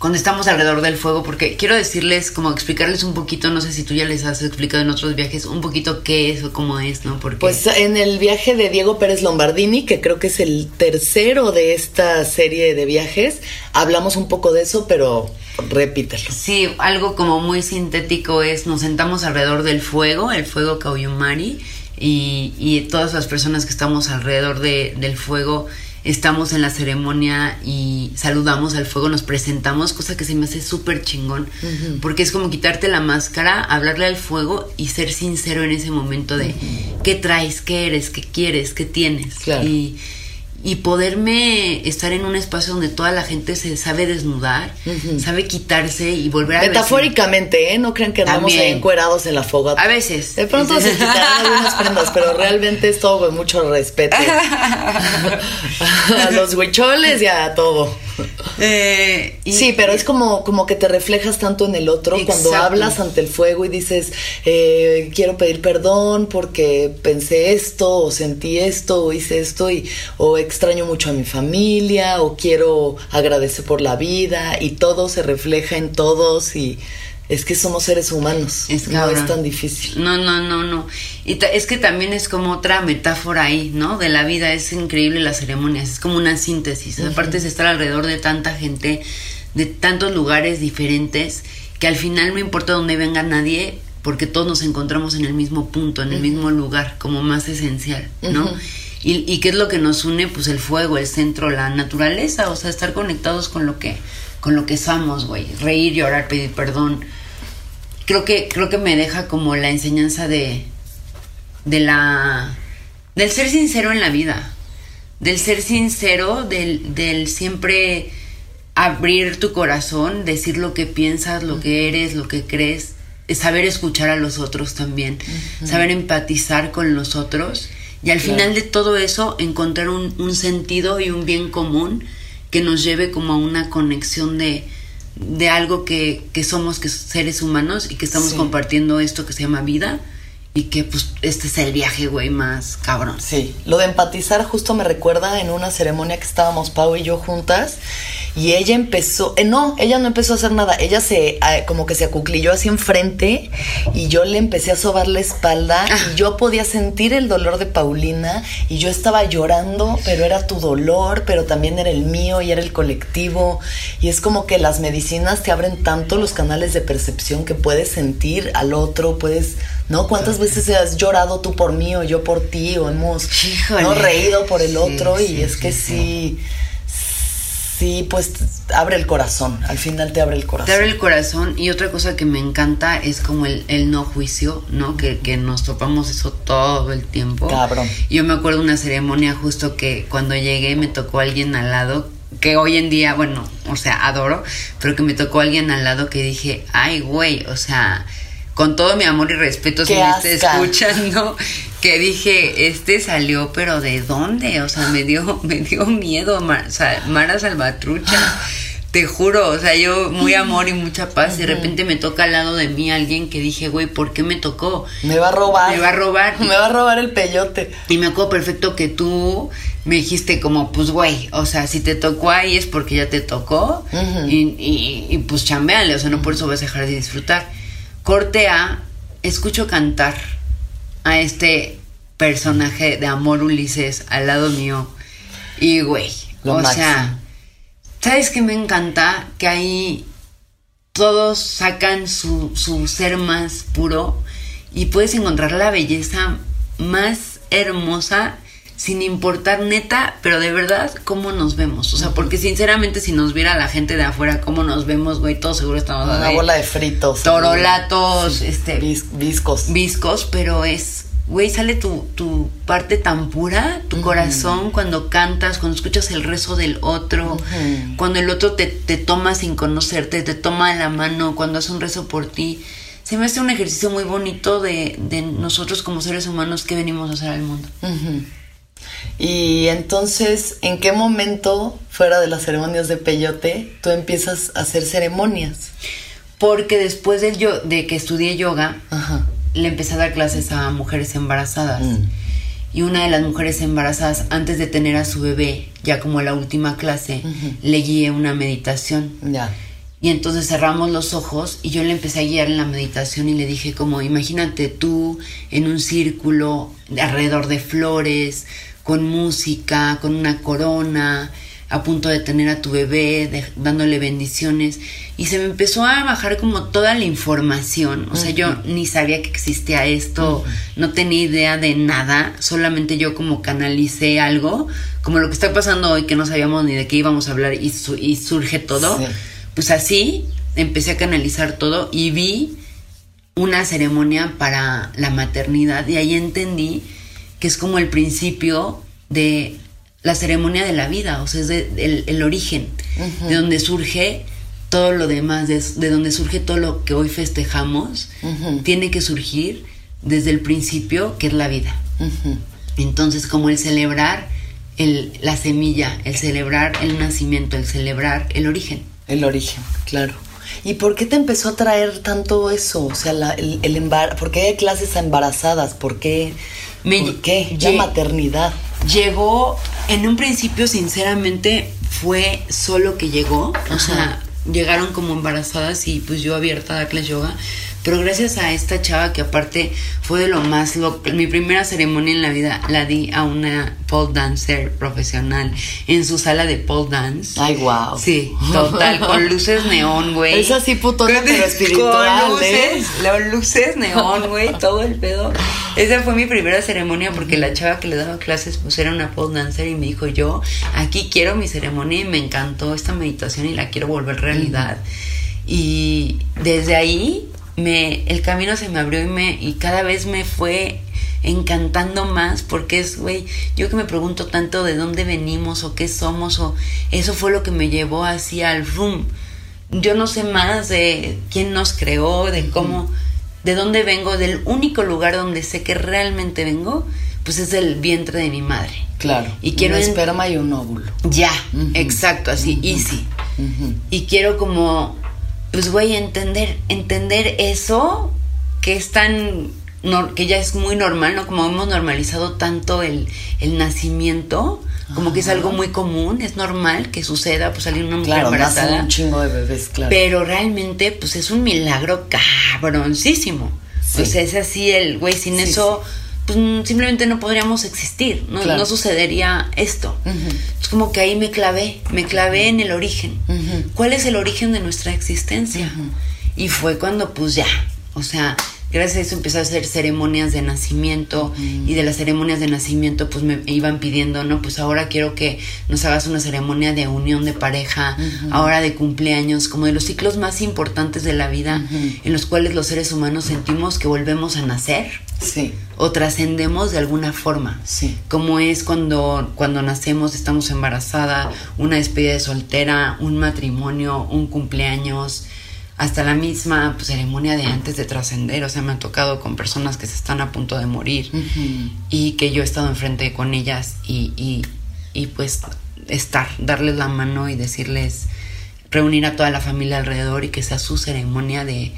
Cuando estamos alrededor del fuego, porque quiero decirles, como explicarles un poquito, no sé si tú ya les has explicado en otros viajes, un poquito qué es o cómo es, ¿no? Porque Pues en el viaje de Diego Pérez Lombardini, que creo que es el tercero de esta serie de viajes, hablamos un poco de eso, pero repítelo. Sí, algo como muy sintético es nos sentamos alrededor del fuego, el fuego Kauyumari, y, y todas las personas que estamos alrededor de- del fuego estamos en la ceremonia y saludamos al fuego, nos presentamos, cosa que se me hace súper chingón, porque es como quitarte la máscara, hablarle al fuego y ser sincero en ese momento de qué traes, qué eres, qué quieres, qué tienes. Claro. Y, y poderme estar en un espacio donde toda la gente se sabe desnudar, sabe quitarse y volver a Metafóricamente, ¿eh? No crean que andamos También. ahí encuerados en la fogata. A veces. De pronto se quitarán algunas prendas, pero realmente es todo con mucho respeto. [LAUGHS] a los huicholes y a todo. Eh, y- Sí, pero es como, como que te reflejas tanto en el otro cuando hablas ante el fuego y dices, eh, quiero pedir perdón porque pensé esto, o sentí esto, o hice esto, y, o extraño mucho a mi familia, o quiero agradecer por la vida, y todo se refleja en todos, y es que somos seres humanos. Es no es tan difícil. No, no, no, no. Y es que también es como otra metáfora ahí, ¿no? De la vida. Es increíble las ceremonias. Es como una síntesis. Aparte es estar alrededor de tanta gente, de tantos lugares diferentes, que al final no importa dónde venga nadie, porque todos nos encontramos en el mismo punto, en el mismo lugar, como más esencial, ¿no? Y, y qué es lo que nos une? Pues el fuego, el centro, la naturaleza, o sea, estar conectados con lo que, con lo que somos, güey. Reír, llorar, pedir perdón creo que creo que me deja como la enseñanza de de la del ser sincero en la vida del ser sincero del, del siempre abrir tu corazón decir lo que piensas lo que eres lo que crees es saber escuchar a los otros también saber empatizar con los otros y al Claro. final de todo eso encontrar un, un sentido y un bien común que nos lleve como a una conexión de, de algo que, que somos que seres humanos y que estamos Sí. compartiendo esto que se llama vida y que pues este es el viaje, güey, más cabrón. Sí, lo de empatizar justo me recuerda en una ceremonia que estábamos Pau y yo juntas y ella empezó, eh, no, ella no empezó a hacer nada, ella se, eh, como que se acuclilló así enfrente y yo le empecé a sobar la espalda Ah. y yo podía sentir el dolor de Paulina y yo estaba llorando, pero era tu dolor, pero también era el mío y era el colectivo y es como que las medicinas te abren tanto los canales de percepción que puedes sentir al otro, puedes, ¿no? ¿Cuántas veces has llorado tú por mí o yo por ti o hemos. ¿no? reído por el Sí, otro y sí, es que sí. sí, pues abre el corazón, al final te abre el corazón. Te abre el corazón y otra cosa que me encanta es como el, el no juicio, ¿no? Que, que nos topamos eso todo el tiempo. Cabrón. Yo me acuerdo de una ceremonia justo que cuando llegué me tocó alguien al lado que hoy en día, bueno, o sea, adoro, pero que me tocó alguien al lado que dije, ay, güey, o sea, con todo mi amor y respeto, si me asca. escuchando, que dije, este salió, pero ¿de dónde? O sea, me dio, [LAUGHS] me dio miedo, Mar- o sea, Mara Salvatrucha. Te juro, o sea, yo muy amor y mucha paz, y de repente me toca al lado de mí alguien que dije, güey, ¿por qué me tocó? Me va a robar. Me va a robar. [LAUGHS] Me va a robar el peyote. Y me acuerdo perfecto que tú me dijiste como, pues güey, o sea, si te tocó ahí es porque ya te tocó y, y- y, pues chambeale, o sea, no por eso vas a dejar de disfrutar. Corte A, escucho cantar a este personaje de Amor Ulises al lado mío y güey, Lo o máximo. sea, ¿sabes qué me encanta? Que ahí todos sacan su, su ser más puro y puedes encontrar la belleza más hermosa sin importar neta, pero de verdad cómo nos vemos. O sea, porque sinceramente si nos viera la gente de afuera cómo nos vemos, güey, todos seguro estamos Una de bola de fritos. torolatos, este, Vis- viscos. viscos, pero es, güey, sale tu, tu parte tan pura, tu corazón, cuando cantas, cuando escuchas el rezo del otro, cuando el otro te, te toma sin conocerte, te toma la mano, cuando hace un rezo por ti. Se me hace un ejercicio muy bonito de, de nosotros como seres humanos que venimos a hacer al mundo. Y entonces, ¿en qué momento, fuera de las ceremonias de peyote, tú empiezas a hacer ceremonias? Porque después del yo, de que estudié yoga, Ajá. le empecé a dar clases a mujeres embarazadas. Mm. Y una de las mujeres embarazadas, antes de tener a su bebé, ya como la última clase, le guié una meditación. Ya. Y entonces cerramos los ojos y yo le empecé a guiar en la meditación y le dije como, imagínate tú en un círculo de- alrededor de flores, con música, con una corona, a punto de tener a tu bebé, de- dándole bendiciones. Y se me empezó a bajar como toda la información. O sea, yo ni sabía que existía esto, no tenía idea de nada, solamente yo como canalicé algo, como lo que está pasando hoy, que no sabíamos ni de qué íbamos a hablar y, su- y surge todo. Sí. Pues así empecé a canalizar todo y vi una ceremonia para la maternidad y ahí entendí que es como el principio de la ceremonia de la vida, o sea, es de- el, el origen, de donde surge todo lo demás, de, de donde surge todo lo que hoy festejamos, tiene que surgir desde el principio, que es la vida. Entonces, como el celebrar el, la semilla, el celebrar el nacimiento, el celebrar el origen. El origen, claro. ¿Y por qué te empezó a traer tanto eso? O sea, la- el, el embar- ¿por qué hay clases a embarazadas? ¿Por qué? Me- ¿Por qué? La maternidad. Llegó, en un principio, sinceramente, fue solo que llegó. O sea, llegaron como embarazadas y pues yo abierta a darles yoga. Pero gracias a esta chava que aparte fue de lo más loco. Mi primera ceremonia en la vida la di a una pole dancer profesional en su sala de pole dance. Ay, wow. Sí, total, con luces neón, güey. Es así putona, pero espiritual, Con ¿eh? luces, las luces neón, güey, todo el pedo. Esa fue mi primera ceremonia porque la chava que le daba clases pues era una pole dancer y me dijo yo, aquí quiero mi ceremonia y me encantó esta meditación y la quiero volver realidad. Y desde ahí me, el camino se me abrió y, me, y cada vez me fue encantando más porque es, güey, yo que me pregunto tanto de dónde venimos o qué somos o eso fue lo que me llevó así al room. Yo no sé más de quién nos creó, de cómo, de dónde vengo, del único lugar donde sé que realmente vengo, pues es el vientre de mi madre. Claro. Y quiero un esperma y un óvulo. Ya, exacto, así, easy. Y quiero como, pues güey, entender, entender eso que es tan, nor- que ya es muy normal, ¿no? Como hemos normalizado tanto el, el nacimiento, como que es algo muy común, es normal que suceda, pues salir una mujer Claro, embarazada. un chingo de bebés, claro. Pero realmente, pues es un milagro cabroncísimo. Sí. O sea, es así el güey, sin Sí, eso, pues simplemente no podríamos existir, no, Claro. no sucedería esto. Es como que ahí me clavé, me clavé en el origen. ¿Cuál es el origen de nuestra existencia? Y fue cuando, pues ya, o sea, gracias a eso empecé a hacer ceremonias de nacimiento y de las ceremonias de nacimiento pues me iban pidiendo, no, pues ahora quiero que nos hagas una ceremonia de unión de pareja, ahora de cumpleaños, como de los ciclos más importantes de la vida en los cuales los seres humanos sentimos que volvemos a nacer Sí, o trascendemos de alguna forma. Sí. Como es cuando, cuando nacemos, estamos embarazada, una despedida de soltera, un matrimonio, un cumpleaños, hasta la misma pues, ceremonia de antes de trascender. O sea, me ha tocado con personas que se están a punto de morir y que yo he estado enfrente con ellas y, y, y pues estar, darles la mano y decirles, reunir a toda la familia alrededor y que sea su ceremonia de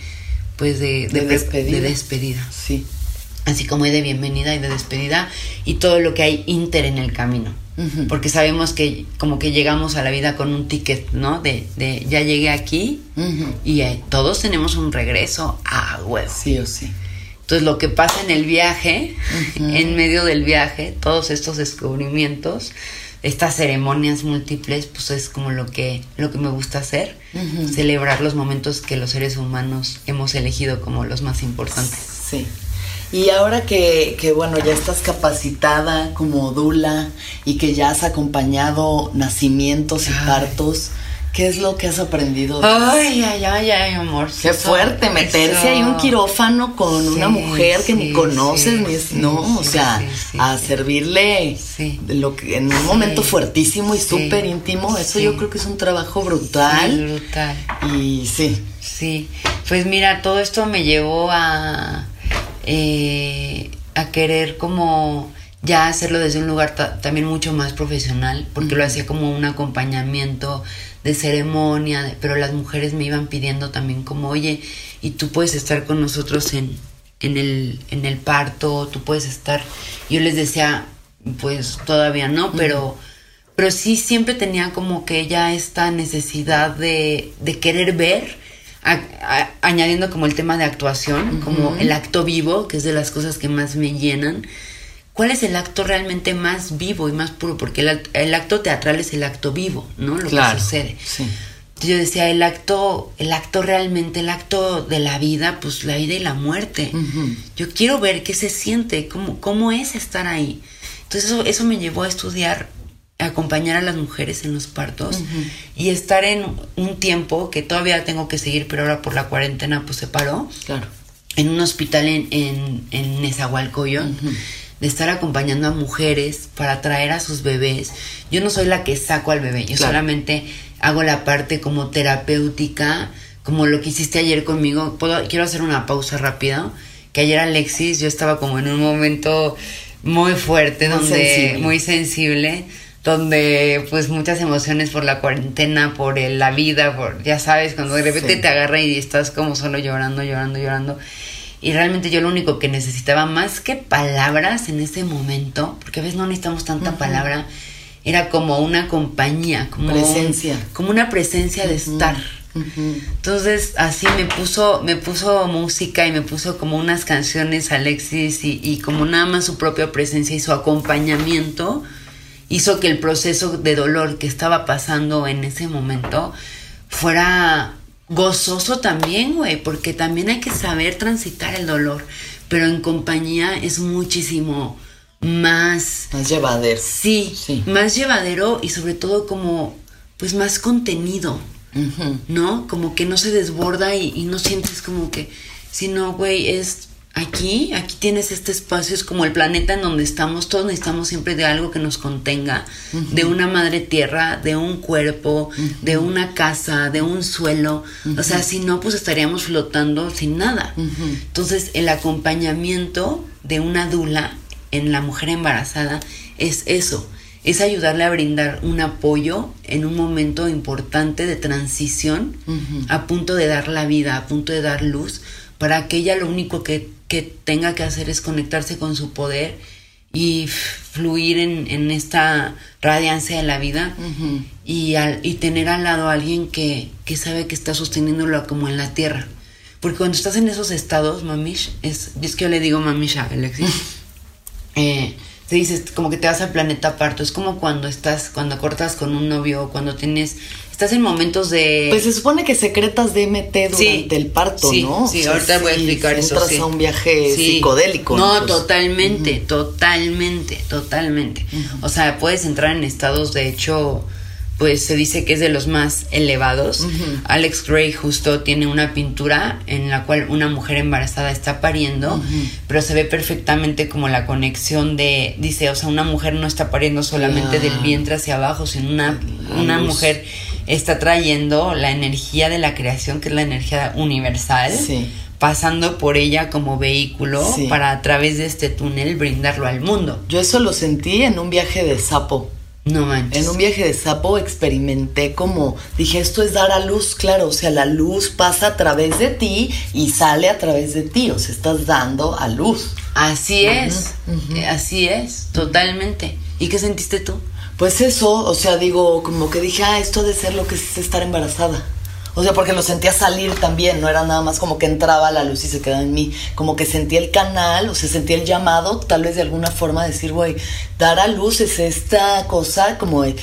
pues de, despedida. de despedida sí. Así como hay de bienvenida y de despedida y todo lo que hay inter en el camino. Porque sabemos que como que llegamos a la vida con un ticket, ¿no? De, de ya llegué aquí y eh, todos tenemos un regreso a huevo. Sí o sí. Entonces lo que pasa en el viaje, en medio del viaje, todos estos descubrimientos, estas ceremonias múltiples, pues es como lo que, lo que me gusta hacer, celebrar los momentos que los seres humanos hemos elegido como los más importantes. Sí. Y ahora que, que, bueno, ya estás capacitada como dula y que ya has acompañado nacimientos y Ay. partos, ¿qué es lo que has aprendido? Ay, ay, ay, ay, amor. Qué Eso- fuerte meterse ahí un quirófano con una mujer que ni conoces, sí, ni sí, no, o sea, a servirle lo que en un momento fuertísimo y súper íntimo, eso yo creo que es un trabajo brutal. brutal. y sí, Sí, pues mira, todo esto me llevó a, eh, a querer como ya hacerlo desde un lugar ta- también mucho más profesional, porque lo hacía como un acompañamiento de ceremonia, de- pero las mujeres me iban pidiendo también como, oye, y tú puedes estar con nosotros en, en, el, en el parto, tú puedes estar, yo les decía, pues todavía no, pero... Pero sí siempre tenía como que ya esta necesidad de, de querer ver, a- a- añadiendo como el tema de actuación, como el acto vivo, que es de las cosas que más me llenan. ¿Cuál es el acto realmente más vivo y más puro? Porque el, act- el acto teatral es el acto vivo, ¿no? Lo claro. que sucede. Sí. Yo decía, el acto, el acto realmente, el acto de la vida, pues la vida y la muerte. Ujú. Yo quiero ver qué se siente, cómo, cómo es estar ahí. Entonces eso, eso me llevó a estudiar, acompañar a las mujeres en los partos y estar en un tiempo que todavía tengo que seguir, pero ahora por la cuarentena pues se paró, Claro. en un hospital en, en, en Nezahualcóyotl, de estar acompañando a mujeres para traer a sus bebés. Yo no soy la que saco al bebé, yo Claro. solamente hago la parte como terapéutica, como lo que hiciste ayer conmigo. Puedo, quiero hacer una pausa rápida. Que ayer Alexis, yo estaba como en un momento muy fuerte, Muy donde sensible. muy sensible, donde pues muchas emociones por la cuarentena, por el- la vida, por ya sabes, cuando de repente Sí. te agarra y estás como solo llorando, llorando, llorando. Y realmente yo lo único que necesitaba más que palabras en ese momento, porque a veces no necesitamos tanta palabra, era como una compañía, como un- Presencia. como una presencia de estar. Entonces así me puso, me puso música y me puso como unas canciones Alexis y, y como nada más su propia presencia y su acompañamiento hizo que el proceso de dolor que estaba pasando en ese momento fuera gozoso también, güey, porque también hay que saber transitar el dolor, pero en compañía es muchísimo más Más llevadero. sí, Sí. más llevadero y sobre todo como pues más contenido. ¿no? Como que no se desborda y, y no sientes como que, sino, güey, es aquí, aquí tienes este espacio, es como el planeta en donde estamos, todos necesitamos siempre de algo que nos contenga, de una madre tierra, de un cuerpo, de una casa, de un suelo, o sea, si no, pues estaríamos flotando sin nada. Entonces, el acompañamiento de una dula en la mujer embarazada es eso, es ayudarle a brindar un apoyo en un momento importante de transición, a punto de dar la vida, a punto de dar luz, para que ella lo único que, que tenga que hacer es conectarse con su poder y fluir en, en esta radiancia de la vida y, al, y tener al lado a alguien que, que sabe que está sosteniéndolo como en la tierra. Porque cuando estás en esos estados, mamish, es, es que yo le digo mamish a Alexis, [LAUGHS] eh, te dices como que te vas al planeta aparte. Es como cuando estás, cuando cortas con un novio, cuando tienes, estás en momentos de... Pues se supone que secretas DMT durante Sí, el parto, sí, ¿no? O sí, sea, ahorita voy a explicar eso, entras sí. a un viaje Sí. psicodélico. No, Pues, totalmente, totalmente, totalmente. O sea, puedes entrar en estados, de hecho, pues se dice que es de los más elevados. Alex Gray justo tiene una pintura en la cual una mujer embarazada está pariendo, pero se ve perfectamente como la conexión de, dice, o sea, una mujer no está pariendo solamente del vientre hacia abajo, sino una, una luz. mujer está trayendo la energía de la creación, que es la energía universal Sí. pasando por ella como vehículo Sí. para a través de este túnel brindarlo al mundo. Yo eso lo sentí en un viaje de sapo. No manches. En un viaje de sapo experimenté como, dije, esto es dar a luz, claro, o sea, la luz pasa a través de ti y sale a través de ti, o sea, estás dando a luz. Así es, eh, así es, totalmente. ¿Y qué sentiste tú? Pues eso, o sea, digo, como que dije, ah, esto ha de ser lo que es estar embarazada. O sea, porque lo sentía salir también, no era nada más como que entraba la luz y se quedaba en mí. Como que sentía el canal, o sea, sentía el llamado, tal vez de alguna forma decir, güey, dar a luz es esta cosa como de,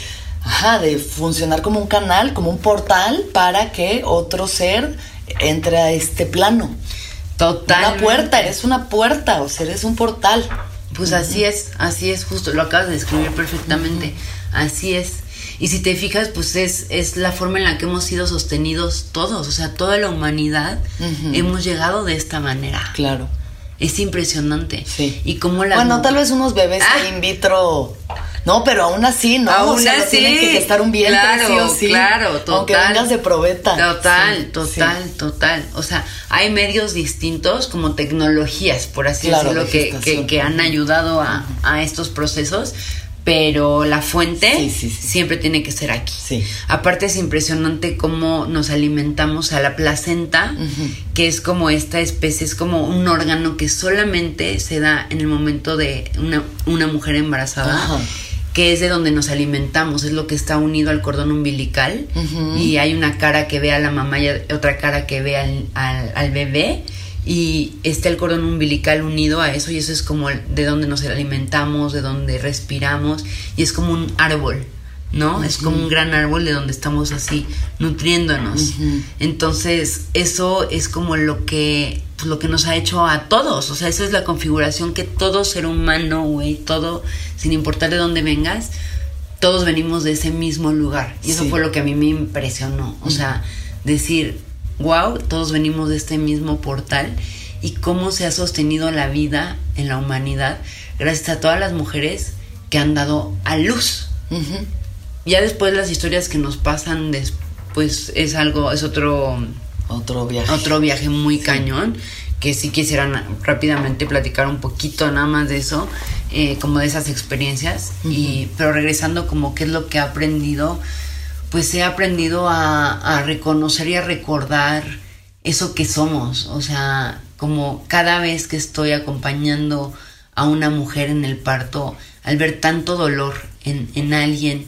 ajá, de funcionar como un canal, como un portal para que otro ser entre a este plano. Total. Una puerta, eres una puerta, o sea, eres un portal. Pues así es, así es, justo, lo acabas de describir perfectamente. Así es. Y si te fijas, pues es, es la forma en la que hemos sido sostenidos todos, o sea, toda la humanidad hemos llegado de esta manera. Claro. Es impresionante. Sí. Y cómo la Bueno, tal vez unos bebés Ah. in vitro. No, pero aún así, ¿no? Aún o sea, lo así, tienen que gestar un vientre, claro, sí o sí. claro, total. Aunque vengas de probeta. Total, Sí, total, sí. total. O sea, hay medios distintos como tecnologías, por así Claro, decirlo, de que, que, que han ayudado a, a estos procesos, pero la fuente Sí, sí, sí. siempre tiene que ser aquí. Sí. Aparte es impresionante cómo nos alimentamos a la placenta, que es como esta especie, es como un órgano que solamente se da en el momento de una, una mujer embarazada que es de donde nos alimentamos, es lo que está unido al cordón umbilical y hay una cara que ve a la mamá y otra cara que ve al, al- al bebé y está el cordón umbilical unido a eso y eso es como de donde nos alimentamos, de donde respiramos y es como un árbol, ¿no? Es como un gran árbol de donde estamos así nutriéndonos. Entonces, eso es como lo que pues, lo que nos ha hecho a todos, o sea, esa es la configuración que todo ser humano, güey, todo sin importar de dónde vengas, todos venimos de ese mismo lugar. Y eso Sí. fue lo que a mí me impresionó, o sea, decir, wow, todos venimos de este mismo portal y cómo se ha sostenido la vida en la humanidad gracias a todas las mujeres que han dado a luz. Ya después las historias que nos pasan después es algo, es otro, Otro viaje. otro viaje muy cañón, que si quisieran rápidamente platicar un poquito nada más de eso, eh, como de esas experiencias, y, pero regresando como qué es lo que he aprendido, pues he aprendido a, reconocer y a recordar eso que somos, o sea, como cada vez que estoy acompañando a una mujer en el parto, al ver tanto dolor en, en alguien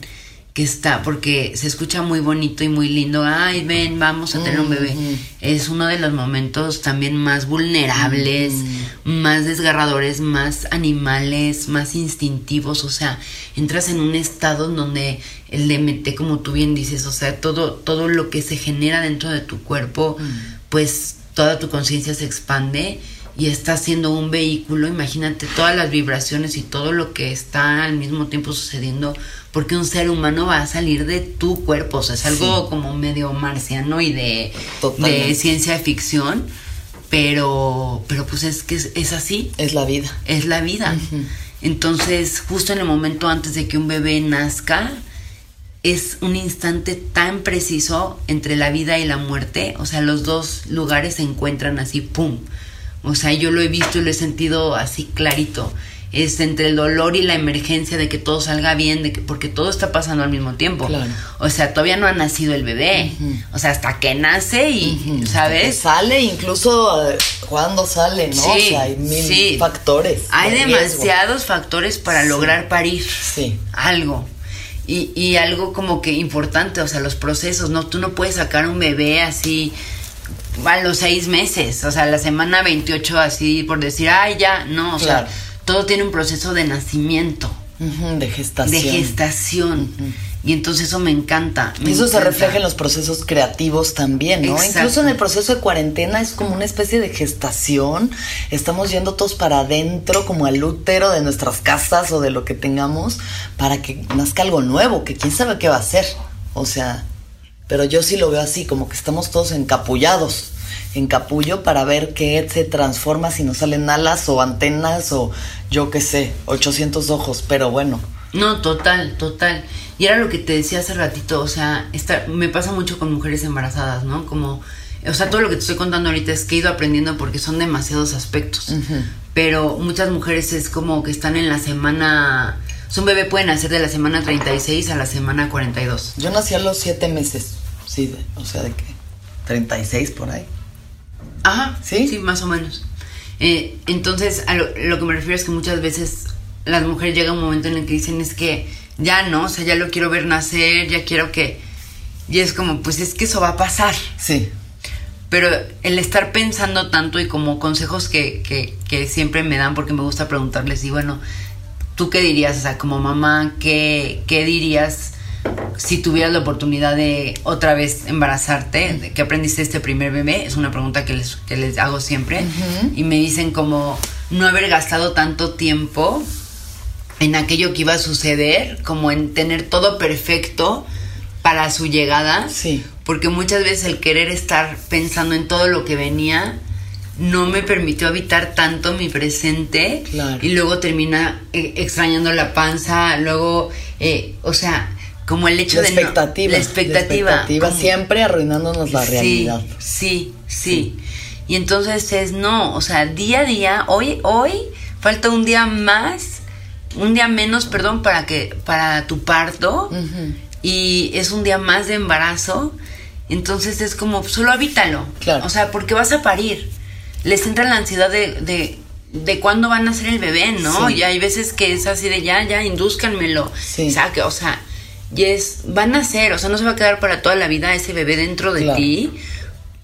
que está, porque se escucha muy bonito y muy lindo, ay, ven, vamos a tener un bebé. Es uno de los momentos también más vulnerables, más desgarradores, más animales, más instintivos, o sea, entras en un estado en donde el DMT, como tú bien dices, o sea, todo, todo lo que se genera dentro de tu cuerpo, pues toda tu conciencia se expande y está siendo un vehículo, imagínate todas las vibraciones y todo lo que está al mismo tiempo sucediendo, porque un ser humano va a salir de tu cuerpo, o sea, es algo Sí. como medio marciano y de, de ciencia ficción, pero, pero pues es que es, es así, Es la vida. es la vida. Entonces, justo en el momento antes de que un bebé nazca, es un instante tan preciso entre la vida y la muerte, o sea, los dos lugares se encuentran así, ¡pum! O sea, yo lo he visto y lo he sentido así clarito. es entre el dolor y la emergencia de que todo salga bien, de que, porque todo está pasando al mismo tiempo. Claro. O sea, todavía no ha nacido el bebé. O sea, hasta que nace y, ¿sabes? sale, incluso eh, cuando sale, ¿no? o Sí, sea, hay mil sí. factores. Hay de demasiados factores para lograr parir Sí. algo. Y, y algo como que importante, o sea, los procesos, ¿no? Tú no puedes sacar un bebé así a los seis meses, o sea, la semana 28 así por decir, ay, ya, no, o Claro. sea, todo tiene un proceso de nacimiento, de gestación. de gestación. Y entonces eso me encanta. me Y eso se refleja en los procesos creativos también, ¿no? Exacto. Incluso en el proceso de cuarentena es como una especie de gestación. Estamos yendo todos para adentro, como al útero de nuestras casas o de lo que tengamos, para que nazca algo nuevo, que quién sabe qué va a ser. O sea, pero yo sí lo veo así, como que estamos todos encapullados, en capullo para ver qué se transforma, si nos salen alas o antenas o yo qué sé, 800 ojos, pero bueno. No, total, total. Y era lo que te decía hace ratito, o sea, esta- me pasa mucho con mujeres embarazadas, ¿no? Como, o sea, todo lo que te estoy contando ahorita es que he ido aprendiendo porque son demasiados aspectos. Pero muchas mujeres es como que están en la semana, un bebé puede nacer de la semana 36 a la semana 42. Yo nací a los siete meses, sí, de- o sea, de que 36 por ahí. Ajá, ¿Sí? Sí, más o menos. Eh, entonces, a lo, lo que me refiero es que muchas veces las mujeres llega un momento en el que dicen es que ya no, o sea, ya lo quiero ver nacer, ya quiero que... Y es como, pues es que eso va a pasar. Sí, Pero el estar pensando tanto y como consejos que, que, que siempre me dan, porque me gusta preguntarles, y bueno, ¿tú qué dirías? O sea, como mamá, ¿qué, qué dirías si tuvieras la oportunidad de otra vez embarazarte? ¿De ¿Qué aprendiste de este primer bebé? Es una pregunta que les, que les hago siempre. Y me dicen como no haber gastado tanto tiempo en aquello que iba a suceder, como en tener todo perfecto para su llegada. Sí. Porque muchas veces el querer estar pensando en todo lo que venía no me permitió habitar tanto mi presente Claro. y luego termina eh, extrañando la panza, luego, eh, o sea, como el hecho la de no- expectativa. la expectativa, como- siempre arruinándonos la realidad. Sí, sí, sí. Y entonces es no, o sea, día a día, hoy, hoy falta un día más, un día menos, perdón, para que, para tu parto. Y es un día más de embarazo. Entonces es como, solo habítalo. Claro. O sea, porque vas a parir. Les entra la ansiedad de, de, de cuándo van a ser el bebé, ¿no? Sí. Y hay veces que es así de ya, ya, indúzcanmelo. Sí. Saque, o sea, y es, van a ser, o sea, no se va a quedar para toda la vida ese bebé dentro de Claro. ti.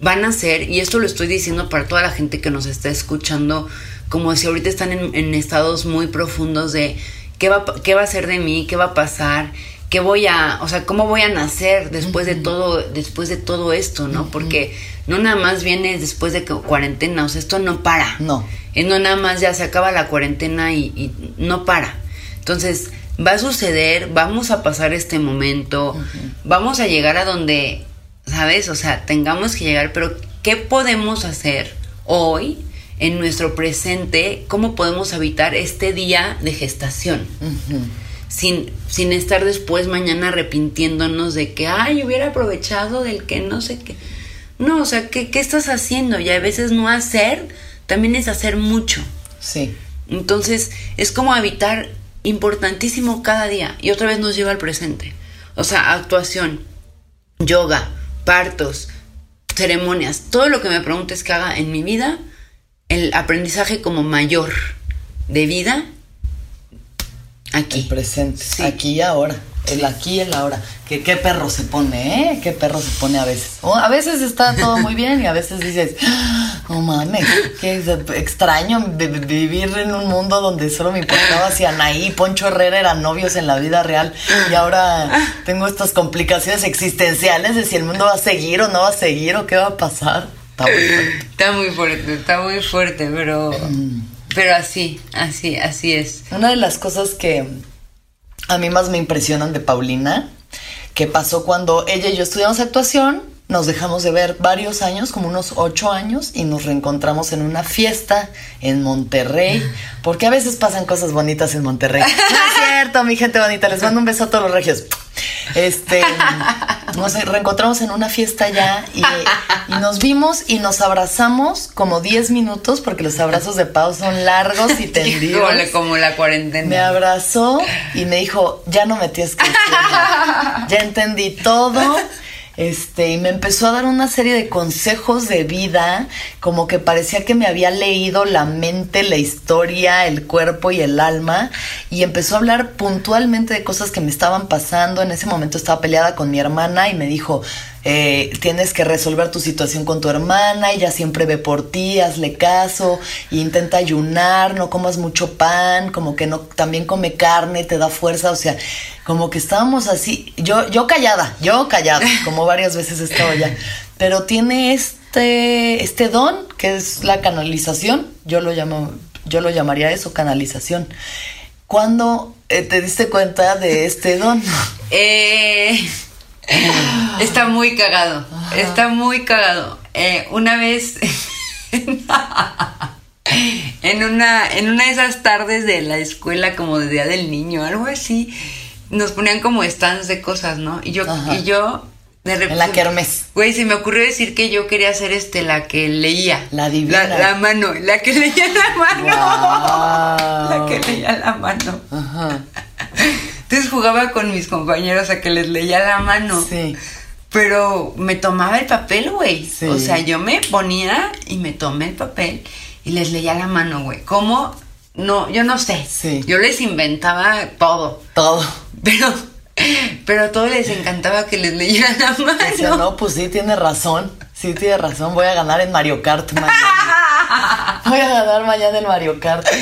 Van a ser, y esto lo estoy diciendo para toda la gente que nos está escuchando, como si ahorita están en, en estados muy profundos de qué va, qué va a ser de mí, qué va a pasar, qué voy a, o sea, cómo voy a nacer después de todo, después de todo esto, ¿no? Porque no nada más viene después de cuarentena, o sea, esto no para. No. No nada más ya se acaba la cuarentena y, y no para. Entonces, va a suceder, vamos a pasar este momento, vamos a llegar a donde, ¿sabes? O sea, tengamos que llegar, pero ¿qué podemos hacer hoy en nuestro presente? ¿Cómo podemos habitar este día de gestación? Sin, sin estar después mañana arrepintiéndonos de que, ay, hubiera aprovechado del que no sé qué. No, o sea, ¿qué, qué estás haciendo? Y a veces no hacer también es hacer mucho. Sí. Entonces, es como habitar importantísimo cada día. Y otra vez nos lleva al presente. O sea, actuación, yoga, partos, ceremonias, todo lo que me preguntes que haga en mi vida, el aprendizaje como mayor de vida, aquí. El presente. Sí. Aquí y ahora. El aquí y el ahora. Que qué perro se pone, ¿eh? Qué perro se pone a veces. O a veces está todo muy bien y a veces dices, "Ah, no mames, qué extraño vi- vi- vivir en un mundo donde solo me importaba si Anaí y Poncho Herrera eran novios en la vida real y ahora tengo estas complicaciones existenciales de si el mundo va a seguir o no va a seguir o qué va a pasar. Está muy fuerte. Está muy fuerte, está muy fuerte, pero, pero así, así, así es. Una de las cosas que a mí más me impresionan de Paulina, que pasó cuando ella y yo estudiamos actuación, nos dejamos de ver varios años, como unos ocho años, y nos reencontramos en una fiesta en Monterrey, [LAUGHS] porque a veces pasan cosas bonitas en Monterrey. [LAUGHS] No es cierto, mi gente bonita, les mando un beso a todos los regios. Este, nos reencontramos en una fiesta ya y, y nos vimos y nos abrazamos como 10 minutos porque los abrazos de Pau son largos y [LAUGHS] tendidos. Híjole, como la cuarentena. Me abrazó y me dijo, ya no me tienes que decir. Ya entendí todo. Este, y me empezó a dar una serie de consejos de vida, como que parecía que me había leído la mente, la historia, el cuerpo y el alma, y empezó a hablar puntualmente de cosas que me estaban pasando. En ese momento estaba peleada con mi hermana y me dijo, eh, tienes que resolver tu situación con tu hermana, ella siempre ve por ti, hazle caso, e intenta ayunar, no comas mucho pan, como que no, también come carne, te da fuerza, o sea, como que estábamos así, yo, yo callada, yo callada, [LAUGHS] como varias veces he estado ya, pero tiene este, este don, que es la canalización, yo lo llamo, yo lo llamaría eso, canalización. ¿Cuándo eh, te diste cuenta de este don? Eh, [LAUGHS] está muy cagado. Está muy cagado. Eh, una vez. [LAUGHS] en una. En una de esas tardes de la escuela, como de Día del Niño, algo así. Nos ponían como stands de cosas, ¿no? Y yo, Ajá. y yo de repente. En la kermés. Güey, se me ocurrió decir que yo quería ser este, la que leía. La divina. La, la mano, la que leía la mano. [LAUGHS] La que leía la mano. Ajá. [LAUGHS] Entonces jugaba con mis compañeros a que les leía la mano. Sí. Pero me tomaba el papel, güey. Sí. O sea, yo me ponía y me tomé el papel y les leía la mano, güey. ¿Cómo? No, yo no sé. Sí. Yo les inventaba todo. Todo. Pero, pero a todos les encantaba que les leyera la Decía, mano. no, pues sí, tiene razón. Sí, tiene razón. Voy a ganar en Mario Kart mañana. Voy a ganar mañana en Mario Kart. [LAUGHS]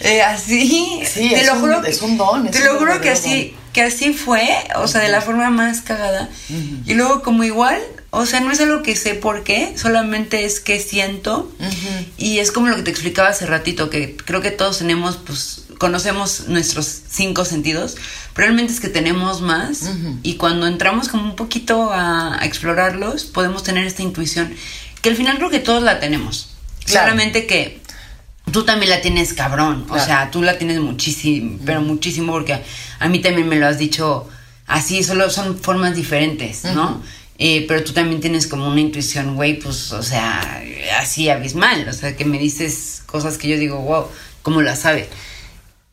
Eh, así. Sí, es un- es un don, te lo juro que así, que así fue, o sea, de la forma más cagada. Y luego, como igual, o sea, no es algo que sé por qué, solamente es que siento. Y es como lo que te explicaba hace ratito, que creo que todos tenemos, pues, conocemos nuestros cinco sentidos, pero realmente es que tenemos más. Y cuando entramos como un poquito a, a explorarlos, podemos tener esta intuición, que al final creo que todos la tenemos. Claro. Solamente que tú también la tienes cabrón. O sea, tú la tienes muchísimo, pero muchísimo, porque a mí también me lo has dicho así, solo son formas diferentes, ¿no? Eh, pero tú también tienes como una intuición, güey, pues, o sea, así abismal. O sea, que me dices cosas que yo digo, wow, ¿cómo la sabes?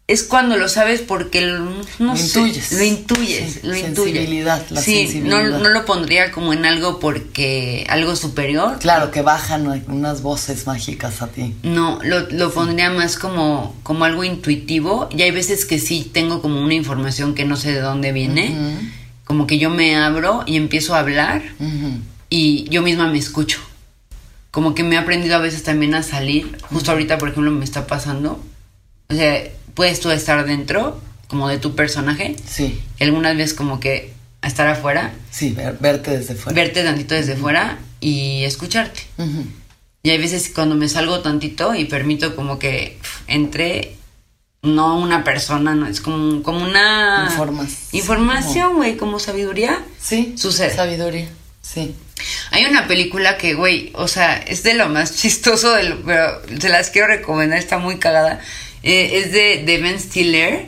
Es cuando lo sabes porque lo- no Lo sé, intuyes. lo intuyes, Sí, lo intuyes. sensibilidad, la sí, sensibilidad. No, no lo pondría como en algo porque algo superior, Claro, que bajan unas voces mágicas a ti. no, lo, lo pondría más como, como algo intuitivo. Y hay veces que sí tengo como una información que no sé de dónde viene. Como que yo me abro y empiezo a hablar y yo misma me escucho. Como que me he aprendido a veces también a salir. Justo ahorita, por ejemplo, me está pasando. O sea, puedes tú estar dentro, como de tu personaje. Sí, Y algunas veces como que estar afuera, sí, ver- verte desde fuera. verte tantito desde fuera y escucharte. Y hay veces cuando me salgo tantito y permito como que entre no una persona, no es como, como una Informas- información, güey, como sabiduría. Sí, Sucede. Sabiduría, sí. Hay una película que, güey, o sea, es de lo más [LAUGHS] chistoso, de lo- pero se las quiero recomendar, está muy cagada. Eh, es de, de Ben Stiller.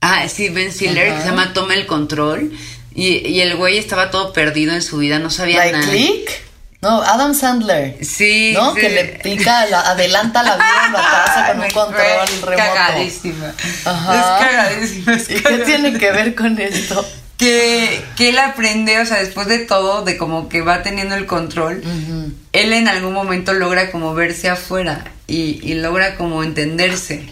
Ah, sí, Ben Stiller, Ajá. que se llama Toma el Control. Y, y el güey estaba todo perdido en su vida, no sabía ¿Like nada. Click? No, Adam Sandler. Sí. ¿No? sí. Que le pica, la- adelanta la vida, lo atrasa con un control remoto. Cagadísima. Ajá. Es cagadísima. es ¿Y qué cagadísima. tiene que ver con esto? Que, que él aprende, o sea, después de todo, de como que va teniendo el control, Ujú. él en algún momento logra como verse afuera y, y logra como entenderse.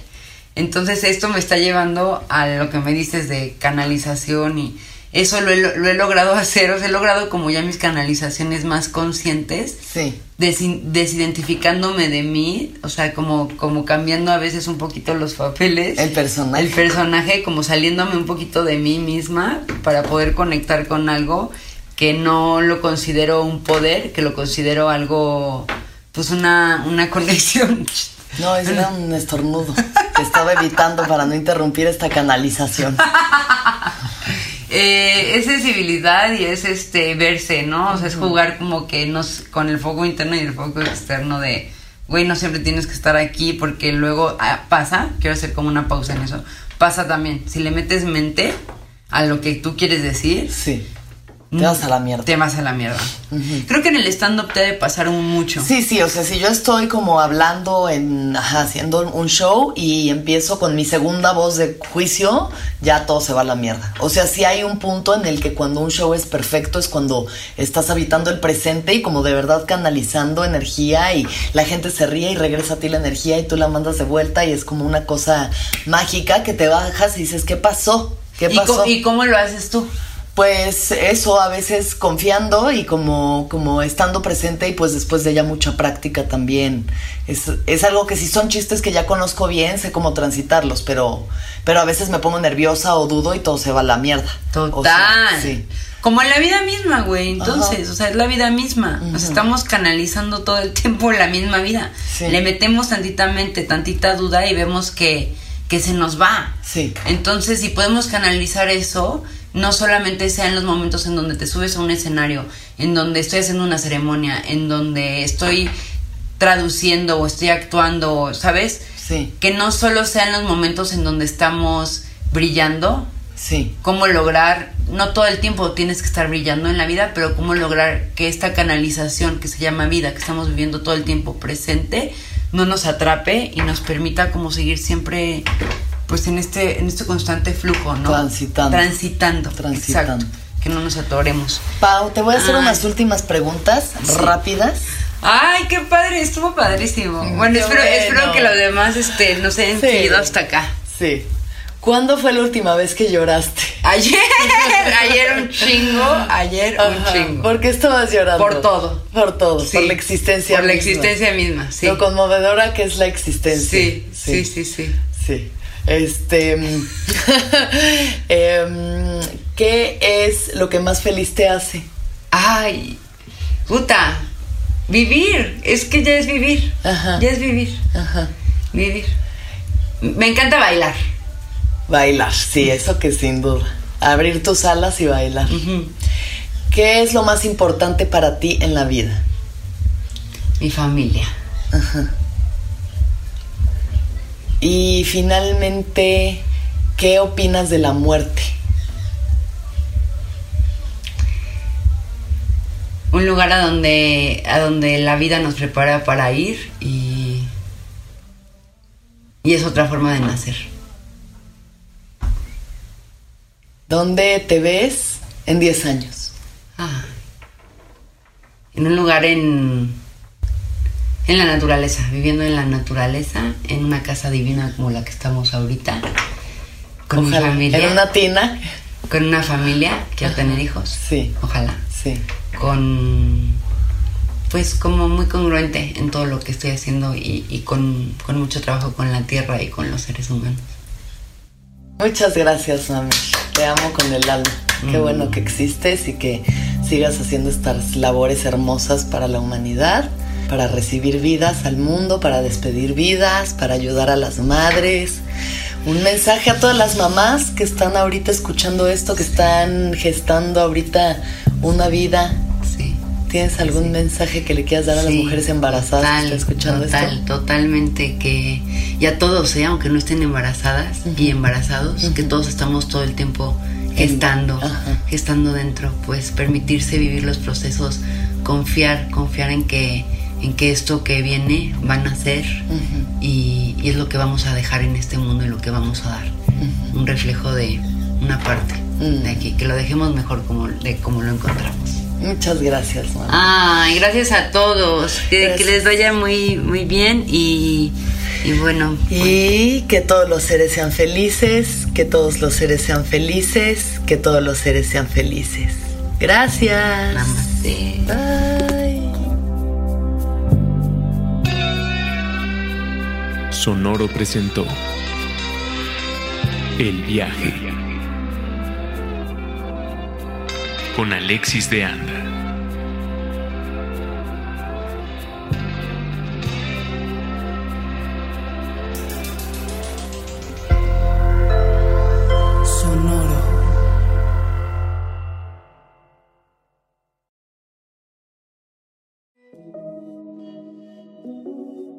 Entonces esto me está llevando a lo que me dices de canalización y eso lo he, lo he logrado [LAUGHS] hacer, o sea, he logrado como ya mis canalizaciones más conscientes, Sí. desi- desidentificándome de mí, o sea, como, como cambiando a veces un poquito los papeles. El personaje. El personaje, como saliéndome un poquito de mí misma para poder conectar con algo que no lo considero un poder, que lo considero algo, pues una, una [LAUGHS] conexión. No, ese era un estornudo que estaba evitando para no interrumpir esta canalización. [LAUGHS] Eh, es sensibilidad y es este verse, ¿no? O sea, es jugar como que nos, con el foco interno y el foco externo de, güey, no siempre tienes que estar aquí porque luego ah, pasa, quiero hacer como una pausa en eso, pasa también, si le metes mente, a lo que tú quieres decir, Sí. Te vas a la mierda. te vas a la mierda. Creo que en el stand-up te debe pasar un mucho. Sí, sí, o sea, si yo estoy como hablando en, ajá, haciendo un show y empiezo con mi segunda voz de juicio, ya todo se va a la mierda. O sea, sí hay un punto en el que cuando un show es perfecto es cuando estás habitando el presente y como de verdad canalizando energía y la gente se ríe y regresa a ti la energía y tú la mandas de vuelta y es como una cosa mágica que te bajas y dices, ¿qué pasó? ¿Qué ¿Y, pasó? ¿Y cómo lo haces tú? Pues eso, a veces confiando y como, como estando presente y pues después de ya mucha práctica también. Es, es algo que si son chistes que ya conozco bien, sé cómo transitarlos, pero, pero a veces me pongo nerviosa o dudo y todo se va a la mierda. Total. O sea, sí. Como en la vida misma, güey. Entonces, Ajá. o sea, es la vida misma. Nos estamos canalizando todo el tiempo la misma vida. Sí. Le metemos tantita mente, tantita duda y vemos que, que se nos va. Sí. Entonces, si podemos canalizar eso, no solamente sea en los momentos en donde te subes a un escenario, en donde estoy haciendo una ceremonia, en donde estoy traduciendo o estoy actuando, ¿sabes? Sí, Que no solo sean los momentos en donde estamos brillando, sí, cómo lograr, no todo el tiempo tienes que estar brillando en la vida, pero cómo lograr que esta canalización que se llama vida, que estamos viviendo todo el tiempo presente, no nos atrape y nos permita como seguir siempre pues en este en este constante flujo, ¿no? Transitando. Transitando. Transitando. Exacto. Que no nos atoremos. Pau, te voy a hacer Ay. unas últimas preguntas rápidas. Ay, qué padre, estuvo padrísimo. Bueno, qué espero, bueno. espero que los demás este, nos hayan Sí. seguido hasta acá. Sí. ¿Cuándo fue la última vez que lloraste? Ayer, [LAUGHS] ayer un chingo, ayer un chingo. ¿Por qué estabas llorando? Por todo. Por todo, Sí, por la existencia Por la misma. existencia misma, sí. Lo conmovedora que es la existencia. Sí, sí, sí, sí. Sí. Este. mm, [LAUGHS] em, ¿Qué es lo que más feliz te hace? Ay, puta, vivir, es que ya es vivir. Ajá. Ya es vivir, Ajá. vivir. Me encanta bailar. Bailar, sí, eso que sin duda. Abrir tus alas y bailar. ¿Qué es lo más importante para ti en la vida? Mi familia. Ajá. Y finalmente, ¿qué opinas de la muerte? Un lugar a donde, a donde la vida nos prepara para ir y, y es otra forma de nacer. ¿Dónde te ves en 10 años? Ah. En un lugar en, en la naturaleza, viviendo en la naturaleza, en una casa divina como la que estamos ahorita, con mi Ojalá. familia, En una tina. con una familia, quiero tener hijos, Sí, ojalá, sí. con, pues como muy congruente en todo lo que estoy haciendo y, y con, con mucho trabajo con la tierra y con los seres humanos. Muchas gracias, mami. Te amo con el alma. Qué Mm. bueno que existes y que sigas haciendo estas labores hermosas para la humanidad, para recibir vidas al mundo, para despedir vidas, para ayudar a las madres. Un mensaje a todas las mamás que están ahorita escuchando esto, que están gestando ahorita una vida. Sí. ¿Tienes algún mensaje que le quieras dar a las mujeres embarazadas que están escuchando total, esto? Totalmente que, y a todos, ¿eh? aunque no estén embarazadas y embarazados, que todos estamos todo el tiempo gestando, Ajá. gestando dentro, pues permitirse vivir los procesos, confiar, confiar en que, en que esto que viene van a ser y, y es lo que vamos a dejar en este mundo y lo que vamos a dar, un reflejo de una parte Mm. de aquí, que lo dejemos mejor como, de como lo encontramos. Muchas gracias, mamá. Ay, gracias a todos. Que, que les vaya muy, muy bien y, y bueno. Y que todos los seres sean felices, que todos los seres sean felices, que todos los seres sean felices. Gracias. Namaste. Bye. Sonoro presentó El viaje con Alexis de Anda.